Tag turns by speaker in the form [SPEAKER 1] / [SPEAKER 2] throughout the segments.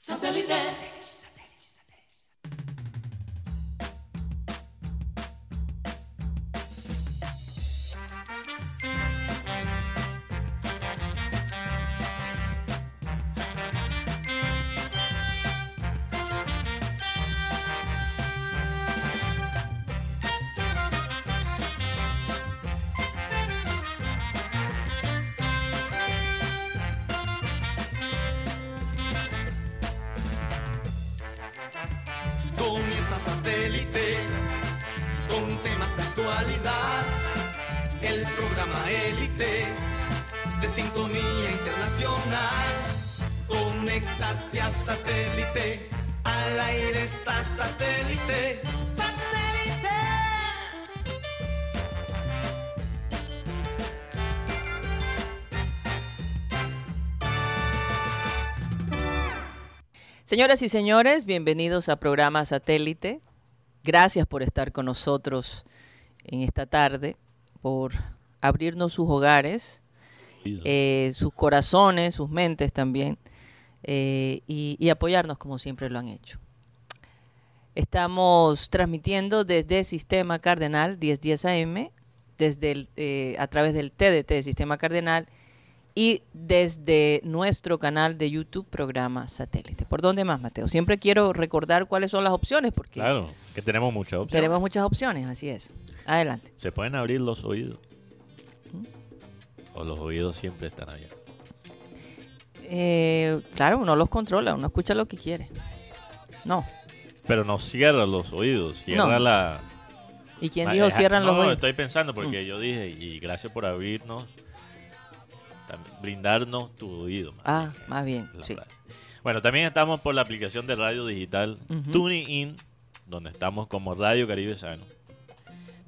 [SPEAKER 1] Satellite.
[SPEAKER 2] El programa élite de sintonía internacional. Conéctate a satélite. Al aire está satélite. ¡Satélite!
[SPEAKER 3] Señoras y señores, bienvenidos a programa Satélite. Gracias por estar con nosotros en esta tarde, por abrirnos sus hogares, eh, sus corazones, sus mentes también, eh, y, y apoyarnos como siempre lo han hecho. Estamos transmitiendo desde Sistema Cardenal 1010 AM, desde el, eh, a través del TDT de Sistema Cardenal y desde nuestro canal de YouTube, programa Satélite. ¿Por dónde más, Mateo? Siempre quiero recordar cuáles son las opciones, porque
[SPEAKER 4] Claro, que tenemos muchas opciones.
[SPEAKER 3] tenemos muchas opciones, así es. Adelante.
[SPEAKER 4] Se pueden abrir los oídos. O los oídos siempre están abiertos.
[SPEAKER 3] Eh, claro, uno los controla, uno escucha lo que quiere. No.
[SPEAKER 4] Pero no cierra los oídos, cierra
[SPEAKER 3] No.
[SPEAKER 4] la...
[SPEAKER 3] ¿Y quién dijo cierran
[SPEAKER 4] no,
[SPEAKER 3] los oídos? Mm.
[SPEAKER 4] estoy pensando porque yo dije, y gracias por abrirnos, brindarnos tu oído. más
[SPEAKER 3] Ah,
[SPEAKER 4] bien,
[SPEAKER 3] más bien, sí.
[SPEAKER 4] Bueno, también estamos por la aplicación de radio digital
[SPEAKER 3] Ujú.
[SPEAKER 4] TuneIn, donde estamos como Radio Caribe Sano.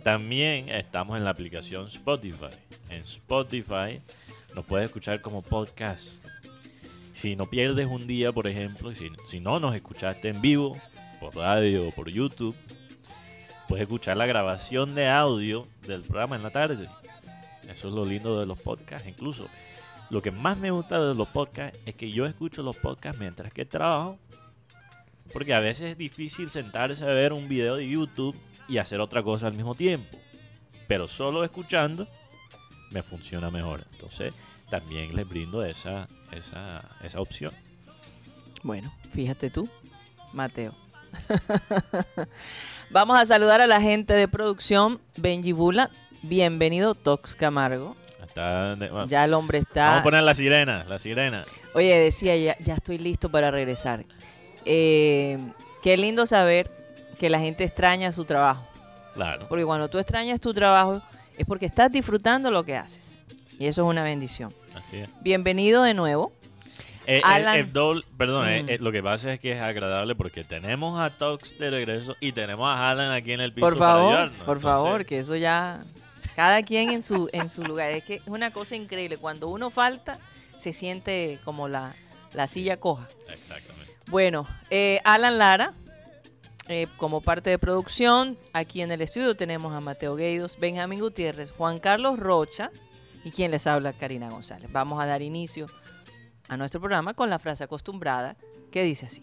[SPEAKER 4] También estamos en la aplicación Spotify. En Spotify nos puedes escuchar como podcast. Si no pierdes un día, por ejemplo, y si, si no nos escuchaste en vivo, por radio o por YouTube, puedes escuchar la grabación de audio del programa en la tarde. Eso es lo lindo de los podcasts. Incluso lo que más me gusta de los podcasts es que yo escucho los podcasts mientras que trabajo. Porque a veces es difícil sentarse a ver un video de YouTube y hacer otra cosa al mismo tiempo. Pero solo escuchando me funciona mejor. Entonces también les brindo esa, esa, esa opción.
[SPEAKER 3] Bueno, fíjate tú, Mateo. Vamos a saludar a la gente de producción, Benji Bula. Bienvenido, Tox Camargo.
[SPEAKER 4] Está de- bueno,
[SPEAKER 3] Ya el hombre
[SPEAKER 4] Vamos
[SPEAKER 3] está.
[SPEAKER 4] a poner la sirena, la sirena.
[SPEAKER 3] Oye, decía, ya, ya estoy listo para regresar. Eh, qué lindo saber que la gente extraña su trabajo.
[SPEAKER 4] Claro.
[SPEAKER 3] Porque cuando tú extrañas tu trabajo es porque estás disfrutando lo que haces. Y eso es una bendición.
[SPEAKER 4] Así es.
[SPEAKER 3] Bienvenido de nuevo.
[SPEAKER 4] Eh, eh,
[SPEAKER 3] Alan-
[SPEAKER 4] eh, doble- perdón,
[SPEAKER 3] Mm.
[SPEAKER 4] eh, lo que pasa es que es agradable porque tenemos a Tox de regreso y tenemos a Alan aquí en el piso
[SPEAKER 3] Por
[SPEAKER 4] para
[SPEAKER 3] favor,
[SPEAKER 4] ayudarnos.
[SPEAKER 3] por
[SPEAKER 4] Entonces,
[SPEAKER 3] favor, que eso ya cada quien en su en su lugar. Es que es una cosa increíble. Cuando uno falta, se siente como la, la silla coja.
[SPEAKER 4] Exactamente.
[SPEAKER 3] Bueno, eh, Alan Lara, eh, como parte de producción, aquí en el estudio tenemos a Mateo Gueidos, Benjamín Gutiérrez, Juan Carlos Rocha y quien les habla, Karina González. Vamos a dar inicio a nuestro programa con la frase acostumbrada que dice así.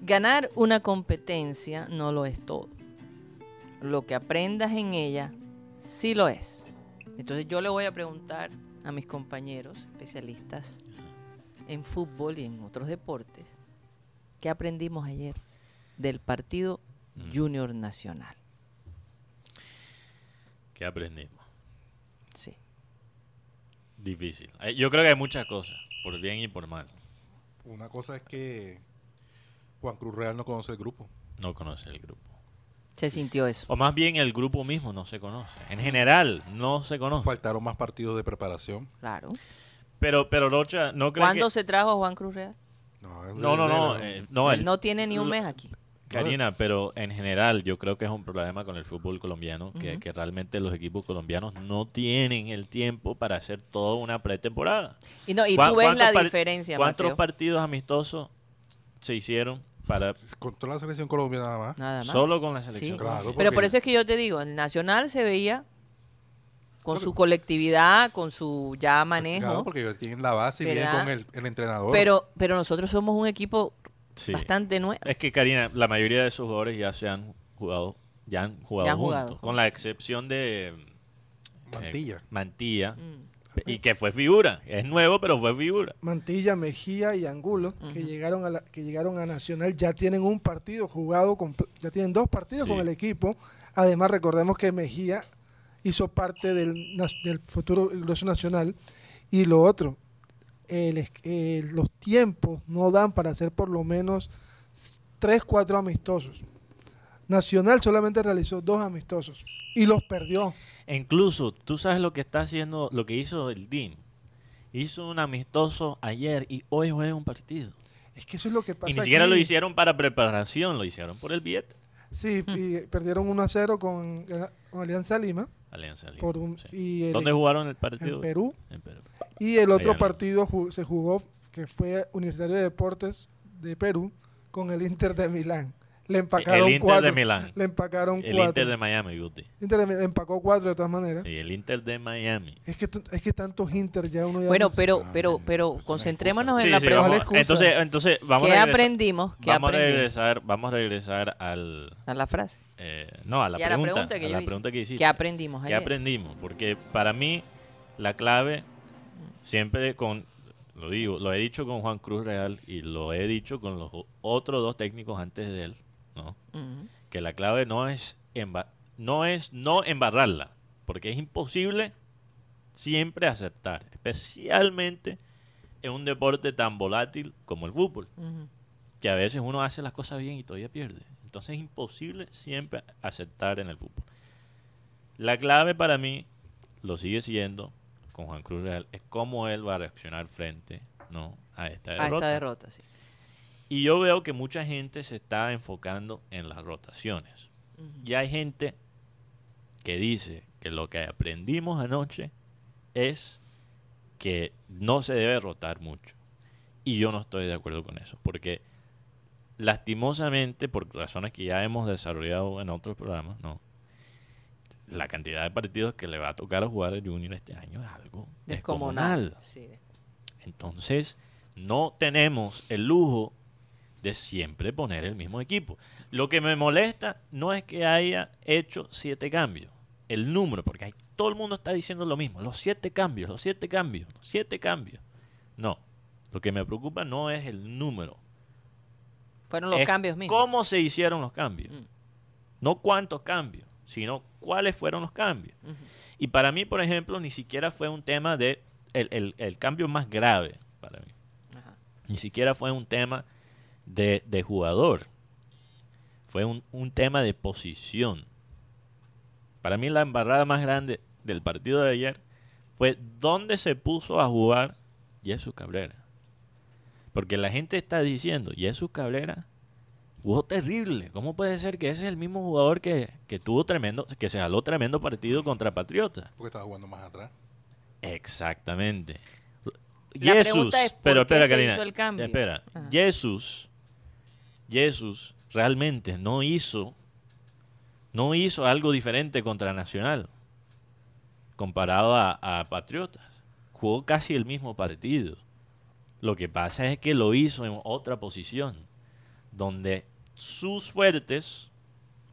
[SPEAKER 3] Ganar una competencia no lo es todo. Lo que aprendas en ella sí lo es. Entonces yo le voy a preguntar a mis compañeros especialistas en fútbol y en otros deportes, ¿qué aprendimos ayer del partido
[SPEAKER 4] Mm.
[SPEAKER 3] Junior Nacional?
[SPEAKER 4] ¿Qué aprendimos?
[SPEAKER 3] Sí.
[SPEAKER 4] Difícil. Eh, Yo creo que hay muchas cosas, por bien y por mal.
[SPEAKER 5] Una cosa es que Juan Cruz Real no conoce el grupo.
[SPEAKER 4] No conoce el grupo.
[SPEAKER 3] Se sintió eso.
[SPEAKER 4] O más bien el grupo mismo no se conoce. En general, no se conoce.
[SPEAKER 5] Faltaron más partidos de preparación.
[SPEAKER 3] Claro.
[SPEAKER 4] Pero, pero Rocha, ¿no crees
[SPEAKER 3] ¿Cuándo
[SPEAKER 4] que...?
[SPEAKER 3] se trajo a Juan Cruz Real?
[SPEAKER 5] No,
[SPEAKER 4] No, no, no. eh, no,
[SPEAKER 3] Él
[SPEAKER 4] el-
[SPEAKER 3] no tiene ni un mes aquí.
[SPEAKER 4] Karina, pero en general yo creo que es un problema con el fútbol colombiano, que, que realmente los equipos colombianos no tienen el tiempo para hacer toda una pretemporada.
[SPEAKER 3] Y, no, y
[SPEAKER 4] ¿Cuá-
[SPEAKER 3] tú ves la diferencia,
[SPEAKER 4] ¿Cuántos
[SPEAKER 3] Mateo.
[SPEAKER 4] partidos amistosos se hicieron para
[SPEAKER 5] Contra la selección colombiana nada más.
[SPEAKER 3] Nada más.
[SPEAKER 4] solo con la
[SPEAKER 3] Sí.
[SPEAKER 4] selección?
[SPEAKER 5] Claro,
[SPEAKER 3] Pero por eso es que yo te digo, el Nacional se veía con su colectividad, con su ya
[SPEAKER 5] Claro,
[SPEAKER 3] manejo.
[SPEAKER 5] porque ellos tienen la base y vienen
[SPEAKER 3] ¿Verdad?
[SPEAKER 5] con el, el entrenador.
[SPEAKER 3] Pero, pero nosotros somos un equipo
[SPEAKER 4] Sí.
[SPEAKER 3] bastante nuevo.
[SPEAKER 4] Es que Karina, la mayoría de esos jugadores ya se han jugado, ya han jugado
[SPEAKER 3] Ya han
[SPEAKER 4] juntos,
[SPEAKER 3] jugado.
[SPEAKER 4] con la excepción de eh,
[SPEAKER 5] Mantilla.
[SPEAKER 4] Mantilla,
[SPEAKER 3] Mm.
[SPEAKER 4] Y que fue figura. Es nuevo, pero fue figura.
[SPEAKER 1] Mantilla, Mejía y Angulo, que llegaron a la- que llegaron a Nacional, ya tienen un partido jugado, con, ya tienen dos partidos
[SPEAKER 4] Sí.
[SPEAKER 1] con el equipo. Además, recordemos que Mejía hizo parte del, del futuro glorioso nacional. Y lo otro, el eh, los tiempos no dan para hacer por lo menos tres, cuatro amistosos. Nacional solamente realizó dos amistosos y los perdió.
[SPEAKER 4] E incluso, tú sabes lo que está haciendo, lo que hizo el DIN. Hizo un amistoso ayer y hoy juega un partido.
[SPEAKER 1] Es que eso es lo que pasa.
[SPEAKER 4] Y ni siquiera lo
[SPEAKER 1] aquí.
[SPEAKER 4] hicieron para preparación, lo hicieron por el billete.
[SPEAKER 1] Sí, y perdieron 1 a 0 con, con Alianza Lima
[SPEAKER 4] Alianza Lima,
[SPEAKER 1] por un,
[SPEAKER 4] sí.
[SPEAKER 1] y el-
[SPEAKER 4] ¿Dónde jugaron el partido?
[SPEAKER 1] en Perú.
[SPEAKER 4] En Perú.
[SPEAKER 1] Y el otro
[SPEAKER 4] Allá no.
[SPEAKER 1] partido se jugó, que fue Universitario de Deportes de Perú, con el Inter de Milán. Le empacaron
[SPEAKER 4] El Inter
[SPEAKER 1] cuatro.
[SPEAKER 4] de Milán.
[SPEAKER 1] Le empacaron
[SPEAKER 4] El
[SPEAKER 1] cuatro.
[SPEAKER 4] Inter de Miami, Guti.
[SPEAKER 1] Inter de Milán empacó cuatro de todas maneras.
[SPEAKER 4] Sí, el Inter de Miami.
[SPEAKER 1] Es que es que tantos Inter ya uno ya
[SPEAKER 3] Bueno,
[SPEAKER 1] no-
[SPEAKER 3] pero,
[SPEAKER 5] Ah,
[SPEAKER 3] pero,
[SPEAKER 5] bueno,
[SPEAKER 3] pero
[SPEAKER 5] pues
[SPEAKER 3] concentrémonos en
[SPEAKER 4] Sí,
[SPEAKER 3] la
[SPEAKER 4] sí,
[SPEAKER 3] pregunta.
[SPEAKER 4] entonces, entonces vamos
[SPEAKER 3] ¿Qué
[SPEAKER 4] a regresar,
[SPEAKER 3] aprendimos? ¿Qué
[SPEAKER 4] vamos a
[SPEAKER 3] aprendimos?
[SPEAKER 4] regresar, vamos a regresar al
[SPEAKER 3] A la frase.
[SPEAKER 4] eh, no a la
[SPEAKER 3] Y a la
[SPEAKER 4] pregunta,
[SPEAKER 3] pregunta que
[SPEAKER 4] a la
[SPEAKER 3] hice.
[SPEAKER 4] pregunta que hiciste.
[SPEAKER 3] ¿Qué aprendimos
[SPEAKER 4] ¿Qué
[SPEAKER 3] ayer?
[SPEAKER 4] aprendimos? Porque para mí la clave siempre con lo digo, lo he dicho con Juan Cruz Real y lo he dicho con los otros dos técnicos antes de él, ¿no? Que la clave no es no es no embarrarla, porque es imposible siempre acertar, especialmente en un deporte tan volátil como el fútbol, que a veces uno hace las cosas bien y todavía pierde. Entonces es imposible siempre acertar en el fútbol. La clave para mí lo sigue siendo con Juan Cruz Real es cómo él va a reaccionar frente ¿no? a esta
[SPEAKER 3] A
[SPEAKER 4] derrota.
[SPEAKER 3] esta derrota, sí.
[SPEAKER 4] Y yo veo que mucha gente se está enfocando en las rotaciones. Ya hay gente que dice que lo que aprendimos anoche es que no se debe rotar mucho. Y yo no estoy de acuerdo con eso, porque lastimosamente, por razones que ya hemos desarrollado en otros programas, no. La cantidad de partidos que le va a tocar a jugar el Junior este año es algo
[SPEAKER 3] Descomunal.
[SPEAKER 4] descomunal.
[SPEAKER 3] Sí,
[SPEAKER 4] Entonces, no tenemos el lujo de siempre poner el mismo equipo. Lo que me molesta no es que haya hecho siete cambios, el número, porque todo el mundo está diciendo lo mismo, los siete cambios, los siete cambios, los siete cambios. No, lo que me preocupa no es el número,
[SPEAKER 3] Fueron los
[SPEAKER 4] es
[SPEAKER 3] cambios mismos.
[SPEAKER 4] cómo se hicieron los cambios.
[SPEAKER 3] Mm.
[SPEAKER 4] No cuántos cambios, sino cuáles fueron los cambios. Y para mí, por ejemplo, ni siquiera fue un tema de el, el- el cambio más grave para mí.
[SPEAKER 3] Ajá.
[SPEAKER 4] Ni siquiera fue un tema de, de jugador. Fue un, un tema de posición. Para mí la embarrada más grande del partido de ayer fue dónde se puso a jugar Jesús Cabrera. Porque la gente está diciendo, Jesús Cabrera jugó terrible. ¿Cómo puede ser que ese es el mismo jugador que, que tuvo tremendo, que se jaló tremendo partido contra Patriota?
[SPEAKER 5] Porque estaba jugando más atrás.
[SPEAKER 4] Exactamente.
[SPEAKER 3] La
[SPEAKER 4] Jesús,
[SPEAKER 3] pregunta es, ¿por
[SPEAKER 4] pero
[SPEAKER 3] qué
[SPEAKER 4] espera,
[SPEAKER 3] se
[SPEAKER 4] Karina.
[SPEAKER 3] hizo el cambio?
[SPEAKER 4] Espera,
[SPEAKER 3] Ajá.
[SPEAKER 4] Jesús, Jesús realmente no hizo, no hizo algo diferente contra Nacional comparado a, a Patriotas. Jugó casi el mismo partido. Lo que pasa es que lo hizo en otra posición, donde sus fuertes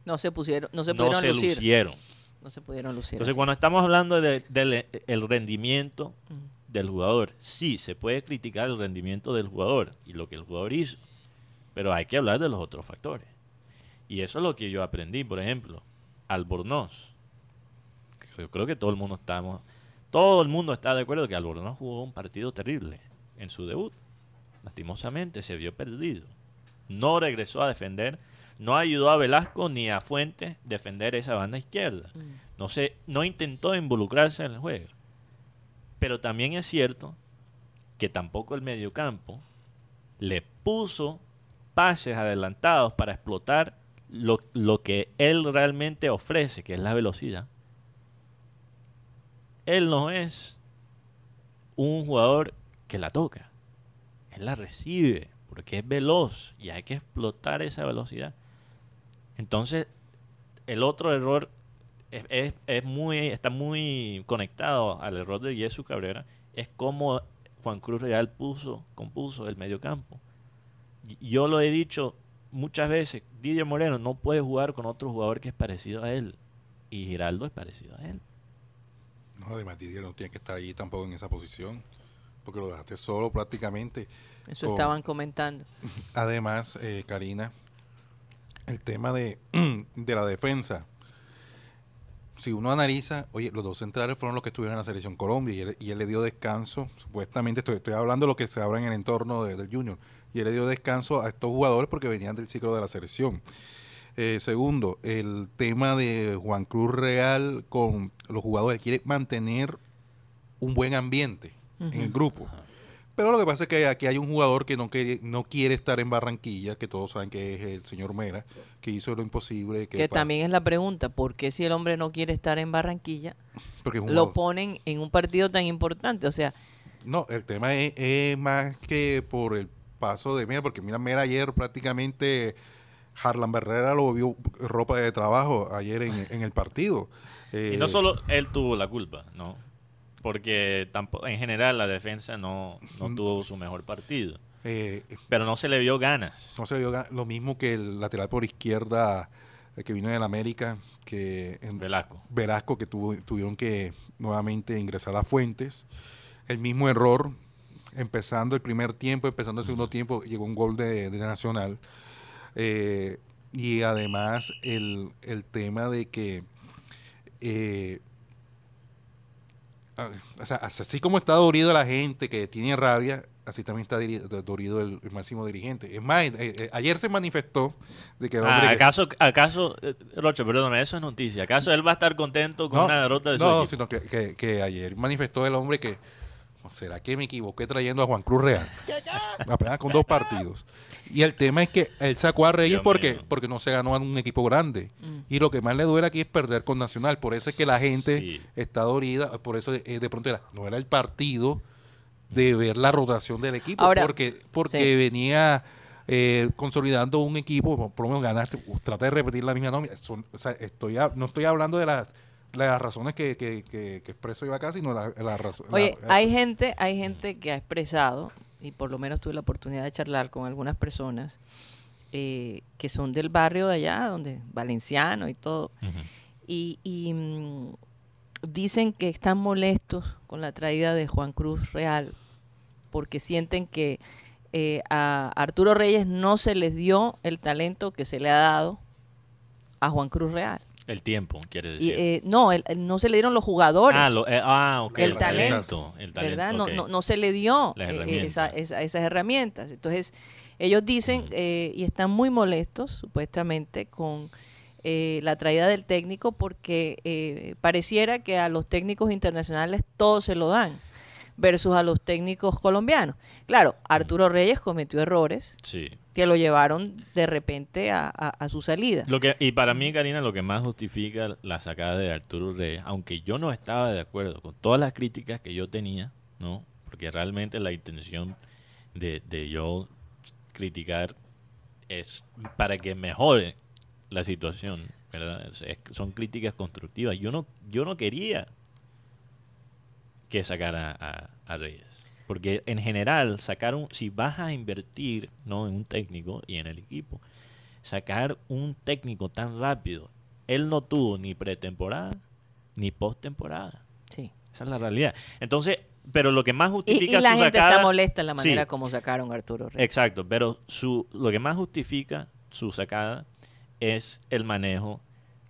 [SPEAKER 3] No se pusieron, no se
[SPEAKER 4] no
[SPEAKER 3] pudieron
[SPEAKER 4] se
[SPEAKER 3] lucir.
[SPEAKER 4] lucieron.
[SPEAKER 3] No se pudieron lucir.
[SPEAKER 4] Entonces, cuando estamos hablando de- del el rendimiento del jugador, sí, se puede criticar el rendimiento del jugador y lo que el jugador hizo, pero hay que hablar de los otros factores. Y eso es lo que yo aprendí, por ejemplo, Albornoz. Yo creo que todo el mundo estamos, todo el mundo está de acuerdo que Albornoz jugó un partido terrible en su debut. Lastimosamente se vio perdido. No regresó a defender, no ayudó a Velasco ni a Fuentes defender esa banda izquierda.
[SPEAKER 3] Mm.
[SPEAKER 4] No se, no intentó involucrarse en el juego. Pero también es cierto que tampoco el mediocampo le puso pases adelantados para explotar lo, lo que él realmente ofrece, que es la velocidad. Él no es un jugador que la toca. Él la recibe porque es veloz y hay que explotar esa velocidad. Entonces, el otro error es, es- muy, está muy conectado al error de Jesús Cabrera, es como Juan Cruz Real puso, compuso el mediocampo. Y- Yo lo he dicho muchas veces, Didier Moreno no puede jugar con otro jugador que es parecido a él. Y Giraldo es parecido a él.
[SPEAKER 5] No, además Didier no tiene que estar allí tampoco en esa posición, porque lo dejaste solo prácticamente.
[SPEAKER 3] Eso
[SPEAKER 5] Con-
[SPEAKER 3] estaban comentando.
[SPEAKER 5] Además, eh, Karina, el tema de, de la defensa. Si uno analiza, oye, los dos centrales fueron los que estuvieron en la selección Colombia y él, y él le dio descanso, supuestamente, estoy, estoy hablando de lo que se habla en el entorno de- del Junior, y él le dio descanso a estos jugadores porque venían del ciclo de la selección. Eh, segundo, el tema de Juan Cruz Real con los jugadores, quiere mantener un buen ambiente en el grupo. Pero lo que pasa es que aquí hay un jugador que no quiere, no quiere estar en Barranquilla, que todos saben que es el señor Mera, que hizo lo imposible. Que
[SPEAKER 3] también es la pregunta, ¿por qué si el hombre no quiere estar en Barranquilla,
[SPEAKER 5] porque
[SPEAKER 3] lo
[SPEAKER 5] jugador-
[SPEAKER 3] ponen en un partido tan importante? O sea,
[SPEAKER 5] No, el tema es, es más que por el paso de Mera, porque mira, Mera ayer prácticamente Harlan Barrera lo vio ropa de trabajo ayer en, en el partido.
[SPEAKER 4] Y
[SPEAKER 5] Eh,
[SPEAKER 4] no solo él tuvo la culpa, ¿no? Porque tampoco, en general la defensa no, no tuvo su mejor partido.
[SPEAKER 5] eh,
[SPEAKER 4] Pero no se le vio ganas.
[SPEAKER 5] no se vio ga- lo mismo que el lateral por izquierda eh, que vino del América, que en,
[SPEAKER 4] Velasco.
[SPEAKER 5] Velasco que tuvo, tuvieron que nuevamente ingresar a Fuentes. El mismo error, empezando el primer tiempo, empezando el segundo tiempo, llegó un gol de, de Nacional. Eh, y además el, el tema de que, eh, o sea, así como está dorido la gente que tiene rabia, así también está dorido el, el máximo dirigente. Es más, eh, eh, ayer se manifestó de que el hombre
[SPEAKER 4] Ah,
[SPEAKER 5] que-
[SPEAKER 4] ¿Acaso, acaso eh, Rocha, perdóname, eso es noticia. ¿Acaso él va a estar contento con una derrota de su
[SPEAKER 5] no,
[SPEAKER 4] equipo?
[SPEAKER 5] sino que, que- que ayer manifestó el hombre que ¿o ¿será que me equivoqué trayendo a Juan Cruz Real? Apenas con dos partidos. Y el tema es que él sacó a Reyes
[SPEAKER 4] Dios
[SPEAKER 5] porque,
[SPEAKER 4] mío.
[SPEAKER 5] porque no se ganó a un equipo grande.
[SPEAKER 3] Mm.
[SPEAKER 5] Y lo que más le duele aquí es perder con Nacional. Por eso es que la gente
[SPEAKER 4] Sí.
[SPEAKER 5] está dorida. Por eso eh, de pronto era, no era el partido de ver la rotación del equipo.
[SPEAKER 3] Ahora,
[SPEAKER 5] porque porque
[SPEAKER 3] sí.
[SPEAKER 5] venía eh, consolidando un equipo, por lo menos ganaste, trata de repetir la misma nómina. Son- o sea, estoy, a- no estoy hablando de las, las razones que, que, que, que expreso yo acá, sino la, la razón.
[SPEAKER 3] Oye,
[SPEAKER 5] la-
[SPEAKER 3] hay gente, hay gente que ha expresado, y por lo menos tuve la oportunidad de charlar con algunas personas eh, que son del barrio de allá, donde valenciano y todo, y, y, mm, dicen que están molestos con la traída de Juan Cruz Real, porque sienten que eh, a Arturo Reyes no se les dio el talento que se le ha dado a Juan Cruz Real.
[SPEAKER 4] El tiempo, quiere
[SPEAKER 3] Y,
[SPEAKER 4] decir.
[SPEAKER 3] eh, no, el- el- no se le dieron los jugadores.
[SPEAKER 4] ah, lo- eh, ah, ok.
[SPEAKER 3] el
[SPEAKER 5] el
[SPEAKER 3] talento,
[SPEAKER 4] El talento,
[SPEAKER 3] ¿verdad? No, no, no se le dio eh,
[SPEAKER 4] herramientas.
[SPEAKER 3] esa- esa- esas herramientas. Entonces, ellos dicen eh, y están muy molestos, supuestamente, con eh, la traída del técnico porque eh, pareciera que a los técnicos internacionales todo se lo dan versus a los técnicos colombianos. Claro, Arturo Reyes cometió errores
[SPEAKER 4] Sí.
[SPEAKER 3] Que lo llevaron de repente a, su salida.
[SPEAKER 4] Lo que, y para mí, Karina, lo que más justifica la sacada de Arturo Reyes, aunque yo no estaba de acuerdo con todas las críticas que yo tenía, ¿no? Porque realmente la intención de, de yo criticar es para que mejore la situación, ¿verdad? Es- son críticas constructivas. Yo no, yo no quería que sacara a Reyes. Porque en general, sacar un, si vas a invertir ¿no? en un técnico y en el equipo, sacar un técnico tan rápido, él no tuvo ni pretemporada ni postemporada.
[SPEAKER 3] Sí.
[SPEAKER 4] Esa es la realidad. Entonces, pero lo que más
[SPEAKER 3] Y, y
[SPEAKER 4] justifica
[SPEAKER 3] la
[SPEAKER 4] su
[SPEAKER 3] gente
[SPEAKER 4] sacada,
[SPEAKER 3] está molesta en la manera
[SPEAKER 4] Sí.
[SPEAKER 3] como sacaron a Arturo Reyes.
[SPEAKER 4] Exacto, pero su, lo que más justifica su sacada es el manejo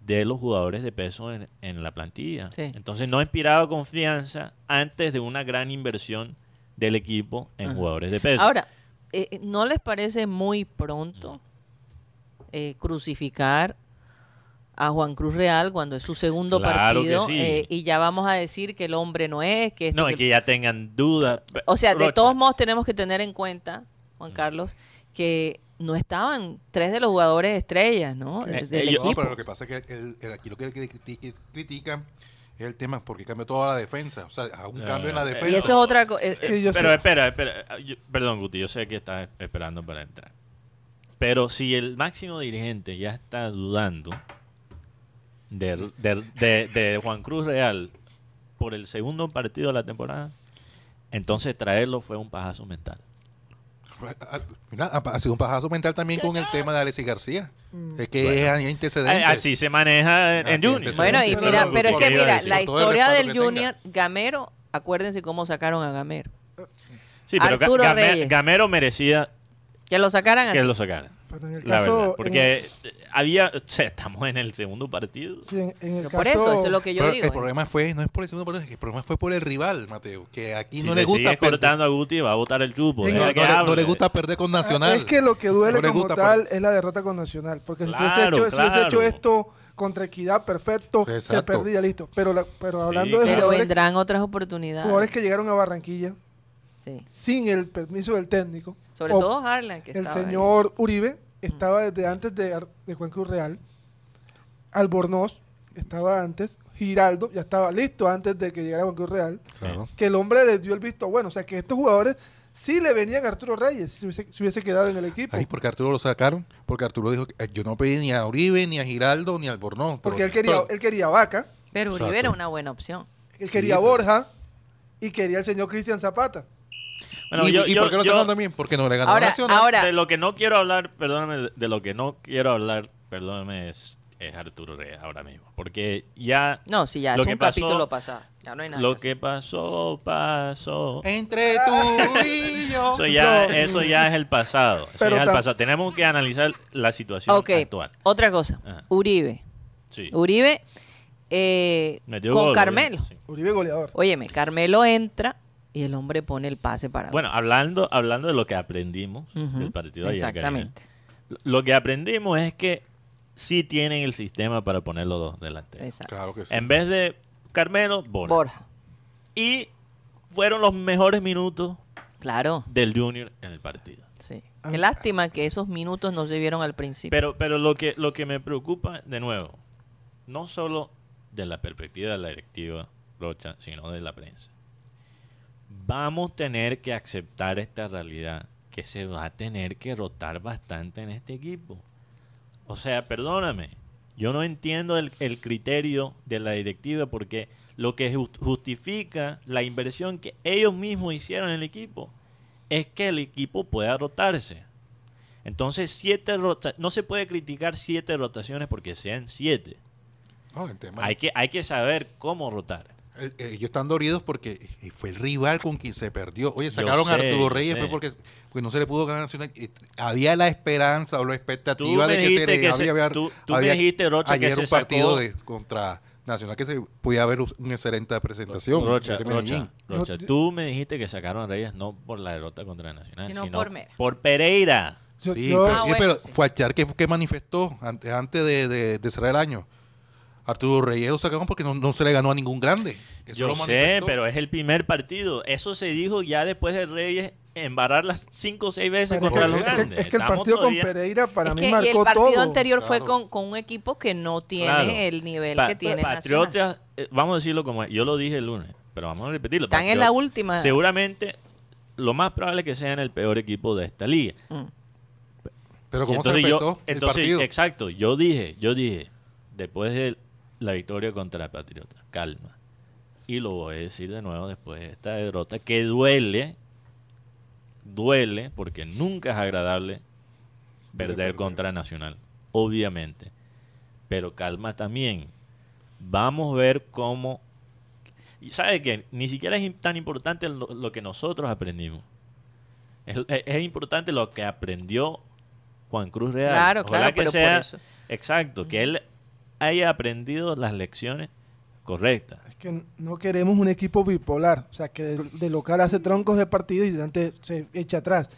[SPEAKER 4] de los jugadores de peso en, en la plantilla.
[SPEAKER 3] Sí.
[SPEAKER 4] Entonces no inspiraba confianza antes de una gran inversión del equipo en
[SPEAKER 3] Ajá.
[SPEAKER 4] jugadores de peso.
[SPEAKER 3] Ahora, eh, ¿no les parece muy pronto eh, crucificar a Juan Cruz Real cuando es su segundo
[SPEAKER 4] Claro que
[SPEAKER 3] partido
[SPEAKER 4] sí.
[SPEAKER 3] eh, y ya vamos a decir que el hombre no es, que esto,
[SPEAKER 4] no,
[SPEAKER 3] que-
[SPEAKER 4] es que ya tengan dudas.
[SPEAKER 3] O sea, de todos modos tenemos que tener en cuenta, Juan Carlos, que no estaban tres de los jugadores estrellas, ¿no?
[SPEAKER 4] Eh,
[SPEAKER 3] Del
[SPEAKER 5] No, pero lo que pasa es que el- el- aquí lo que criti- critican es el tema porque cambió toda la defensa. O sea, un
[SPEAKER 4] Ah,
[SPEAKER 5] cambio en la
[SPEAKER 4] eh,
[SPEAKER 5] defensa.
[SPEAKER 3] y eso es otra cosa.
[SPEAKER 1] Que yo
[SPEAKER 4] Pero
[SPEAKER 1] sé-
[SPEAKER 4] espera, espera. yo- perdón, Guti, yo sé que estás esperando para entrar. Pero si el máximo dirigente ya está dudando, de, de- de- de Juan Cruz Real por el segundo partido de la temporada, entonces traerlo fue un pajazo mental.
[SPEAKER 5] Mira, ha ha sido un pajazo mental también con el tema de Alexis García.
[SPEAKER 1] Mm.
[SPEAKER 5] Es que hay antecedentes.
[SPEAKER 4] Así se maneja en, Junior.
[SPEAKER 3] Bueno, y mira, pero es que mira, la historia del. Junior, Gamero, acuérdense cómo sacaron a Gamero.
[SPEAKER 4] Sí, pero Ga-. Gamero merecía
[SPEAKER 3] Que lo sacaran así.
[SPEAKER 4] que lo sacaran.
[SPEAKER 1] Pero en el
[SPEAKER 4] La
[SPEAKER 1] caso,
[SPEAKER 4] verdad. Porque
[SPEAKER 1] el-
[SPEAKER 4] eh, había. o sea, estamos en el segundo partido.
[SPEAKER 1] sí, en, en el
[SPEAKER 3] Pero
[SPEAKER 1] caso,
[SPEAKER 3] por eso, eso es lo que yo
[SPEAKER 5] Pero
[SPEAKER 3] digo.
[SPEAKER 5] el problema fue, no es por el segundo partido, el problema fue por el rival, Mateo. Que aquí
[SPEAKER 4] Si
[SPEAKER 5] no
[SPEAKER 4] le,
[SPEAKER 5] le gusta perder.
[SPEAKER 4] cortando a Guti, va a botar el chupo.
[SPEAKER 5] No, le, no
[SPEAKER 4] hable.
[SPEAKER 5] le gusta perder con Nacional.
[SPEAKER 1] Ah, Es que lo que duele
[SPEAKER 5] No
[SPEAKER 1] como tal
[SPEAKER 5] por-
[SPEAKER 1] es la derrota con Nacional. Porque si se hubiese
[SPEAKER 4] Claro,
[SPEAKER 1] hecho, si hubiese
[SPEAKER 4] claro.
[SPEAKER 1] hecho esto contra Equidad, perfecto, se perdía, listo. Pero, la- pero hablando de.
[SPEAKER 3] Pero vendrán otras oportunidades.
[SPEAKER 1] jugadores que llegaron a Barranquilla
[SPEAKER 3] Sí.
[SPEAKER 1] sin el permiso del técnico.
[SPEAKER 3] Sobre
[SPEAKER 1] o
[SPEAKER 3] todo Harlan, que
[SPEAKER 1] el
[SPEAKER 3] estaba ahí.
[SPEAKER 1] señor Uribe estaba desde antes de, Juan Cruz Real. Albornoz estaba antes. Giraldo ya estaba listo antes de que llegara Juan Cruz Real.
[SPEAKER 5] Claro.
[SPEAKER 1] Que el hombre les dio el visto bueno. O sea, que estos jugadores sí le venían a Arturo Reyes si hubiese, si hubiese quedado en el equipo.
[SPEAKER 5] Ay, porque Arturo lo sacaron. Porque Arturo dijo que eh, yo no pedí ni a Uribe, ni a Giraldo, ni al Albornoz.
[SPEAKER 1] porque
[SPEAKER 5] pero-
[SPEAKER 1] él quería,
[SPEAKER 5] pero-
[SPEAKER 1] él quería Vaca,
[SPEAKER 3] Pero Uribe
[SPEAKER 5] Exacto.
[SPEAKER 3] era una buena opción.
[SPEAKER 1] él
[SPEAKER 5] Sí,
[SPEAKER 1] quería
[SPEAKER 5] pero-
[SPEAKER 1] Borja y quería el señor Cristian Zapata.
[SPEAKER 4] Bueno,
[SPEAKER 5] ¿Y,
[SPEAKER 4] yo-
[SPEAKER 5] y
[SPEAKER 4] yo-
[SPEAKER 5] por qué lo
[SPEAKER 4] yo-
[SPEAKER 5] sacaron también? Porque no le ganó
[SPEAKER 3] Ahora,
[SPEAKER 5] Nacional.
[SPEAKER 3] ahora,
[SPEAKER 4] De lo que no quiero hablar, perdóname, de- lo que no quiero hablar, perdóname, es, es Arturo Reyes ahora mismo. Porque ya
[SPEAKER 3] no, sí, ya
[SPEAKER 4] lo
[SPEAKER 3] es
[SPEAKER 4] que
[SPEAKER 3] un
[SPEAKER 4] pasó-
[SPEAKER 3] capítulo pasado. Ya no hay nada.
[SPEAKER 4] lo
[SPEAKER 3] que
[SPEAKER 4] que pasó, pasó.
[SPEAKER 5] Entre tú y yo.
[SPEAKER 4] Eso ya,
[SPEAKER 1] No.
[SPEAKER 4] eso ya es el pasado. Eso
[SPEAKER 1] Pero
[SPEAKER 4] ya es el pasado. Tenemos que analizar la situación actual.
[SPEAKER 3] otra cosa.
[SPEAKER 4] Ajá.
[SPEAKER 3] Uribe.
[SPEAKER 4] Sí.
[SPEAKER 3] Uribe eh, con
[SPEAKER 4] gol,
[SPEAKER 3] Carmelo.
[SPEAKER 4] sí.
[SPEAKER 1] Uribe goleador.
[SPEAKER 3] Óyeme, Carmelo entra y el hombre pone el pase para
[SPEAKER 4] Bueno, hablando, hablando de lo que aprendimos del partido de ayer,
[SPEAKER 3] Exactamente.
[SPEAKER 4] Lo que aprendimos es que sí tienen el sistema para poner los dos delante.
[SPEAKER 3] Exacto.
[SPEAKER 5] Claro que sí.
[SPEAKER 4] En vez de Carmelo, Borja.
[SPEAKER 3] Borja.
[SPEAKER 4] Y fueron los mejores minutos
[SPEAKER 3] Claro.
[SPEAKER 4] del Junior en el partido.
[SPEAKER 3] Sí. Qué lástima que esos minutos no se vieron al principio.
[SPEAKER 4] Pero, pero lo que lo que me preocupa, de nuevo, no solo de la perspectiva de la directiva Rocha, sino de la prensa. Vamos a tener que aceptar esta realidad que se va a tener que rotar bastante en este equipo. O sea, perdóname, yo no entiendo el, el criterio de la directiva porque lo que jus- justifica la inversión que ellos mismos hicieron en el equipo es que el equipo pueda rotarse. Entonces, siete rota no se puede criticar siete rotaciones porque sean siete. Que, hay que saber cómo rotar.
[SPEAKER 5] El- el- ellos están dolidos porque eh, fue el rival con quien se perdió. Oye, sacaron a Arturo Reyes fue porque, porque no se le pudo ganar Nacional. Y Había la esperanza o la expectativa de que se le
[SPEAKER 4] que se-
[SPEAKER 5] había,
[SPEAKER 4] tú- tú me
[SPEAKER 5] había-
[SPEAKER 4] dijiste, Rocha, que
[SPEAKER 5] ayer
[SPEAKER 4] se
[SPEAKER 5] un partido
[SPEAKER 4] sacó-
[SPEAKER 5] de, contra Nacional que se podía haber una excelente presentación.
[SPEAKER 4] Rocha. Rocha, Rocha, tú me dijiste que sacaron a Reyes no por la derrota contra Nacional,
[SPEAKER 3] Sino
[SPEAKER 4] sino,
[SPEAKER 3] por
[SPEAKER 4] por Pereira.
[SPEAKER 1] Yo-
[SPEAKER 5] sí,
[SPEAKER 1] yo-
[SPEAKER 5] pero,
[SPEAKER 3] Ah,
[SPEAKER 5] sí,
[SPEAKER 3] bueno,
[SPEAKER 5] pero
[SPEAKER 3] sí.
[SPEAKER 5] fue Achar que, que manifestó antes, antes de, de- de cerrar el año. Arturo Reyes lo sacaron porque no, no se le ganó a ningún grande. Eso
[SPEAKER 4] Yo
[SPEAKER 5] lo
[SPEAKER 4] sé, pero es el primer partido. Eso se dijo ya después de Reyes embarrarlas cinco o seis veces
[SPEAKER 1] Pero es
[SPEAKER 4] contra
[SPEAKER 1] que-
[SPEAKER 4] los
[SPEAKER 1] es que-
[SPEAKER 4] grandes.
[SPEAKER 1] es que el partido
[SPEAKER 4] todavía-
[SPEAKER 1] con Pereira para
[SPEAKER 3] Es
[SPEAKER 1] mí
[SPEAKER 3] que- y
[SPEAKER 1] marcó
[SPEAKER 3] el partido
[SPEAKER 1] todo.
[SPEAKER 3] anterior fue con, con un equipo que no tiene
[SPEAKER 4] Claro.
[SPEAKER 3] el nivel
[SPEAKER 4] Pa-
[SPEAKER 3] que tiene.
[SPEAKER 4] Patriotas, eh, vamos a decirlo como es. Yo lo dije el lunes, pero vamos a repetirlo.
[SPEAKER 3] Están en la última.
[SPEAKER 4] Seguramente lo más probable es que sean el peor equipo de esta liga.
[SPEAKER 3] Mm.
[SPEAKER 5] Pero ¿cómo se empezó
[SPEAKER 4] yo,
[SPEAKER 5] el
[SPEAKER 4] entonces,
[SPEAKER 5] partido?
[SPEAKER 4] exacto, yo dije, yo dije, después de la victoria contra Patriotas, calma. Y lo voy a decir de nuevo después de esta derrota, que duele, duele, porque nunca es agradable perder
[SPEAKER 5] perder.
[SPEAKER 4] contra Nacional, obviamente. Pero calma también. Vamos a ver cómo... Y sabe que ni siquiera es tan importante lo, lo que nosotros aprendimos. Es, es- es importante lo que aprendió Juan Cruz Real.
[SPEAKER 3] Claro,
[SPEAKER 4] Ojalá
[SPEAKER 3] claro,
[SPEAKER 4] que
[SPEAKER 3] pero por
[SPEAKER 4] sea
[SPEAKER 3] eso.
[SPEAKER 4] exacto, que él haya aprendido las lecciones correctas.
[SPEAKER 1] Es que no queremos un equipo bipolar. O sea, que de, de local hace troncos de partido y de antes se echa atrás.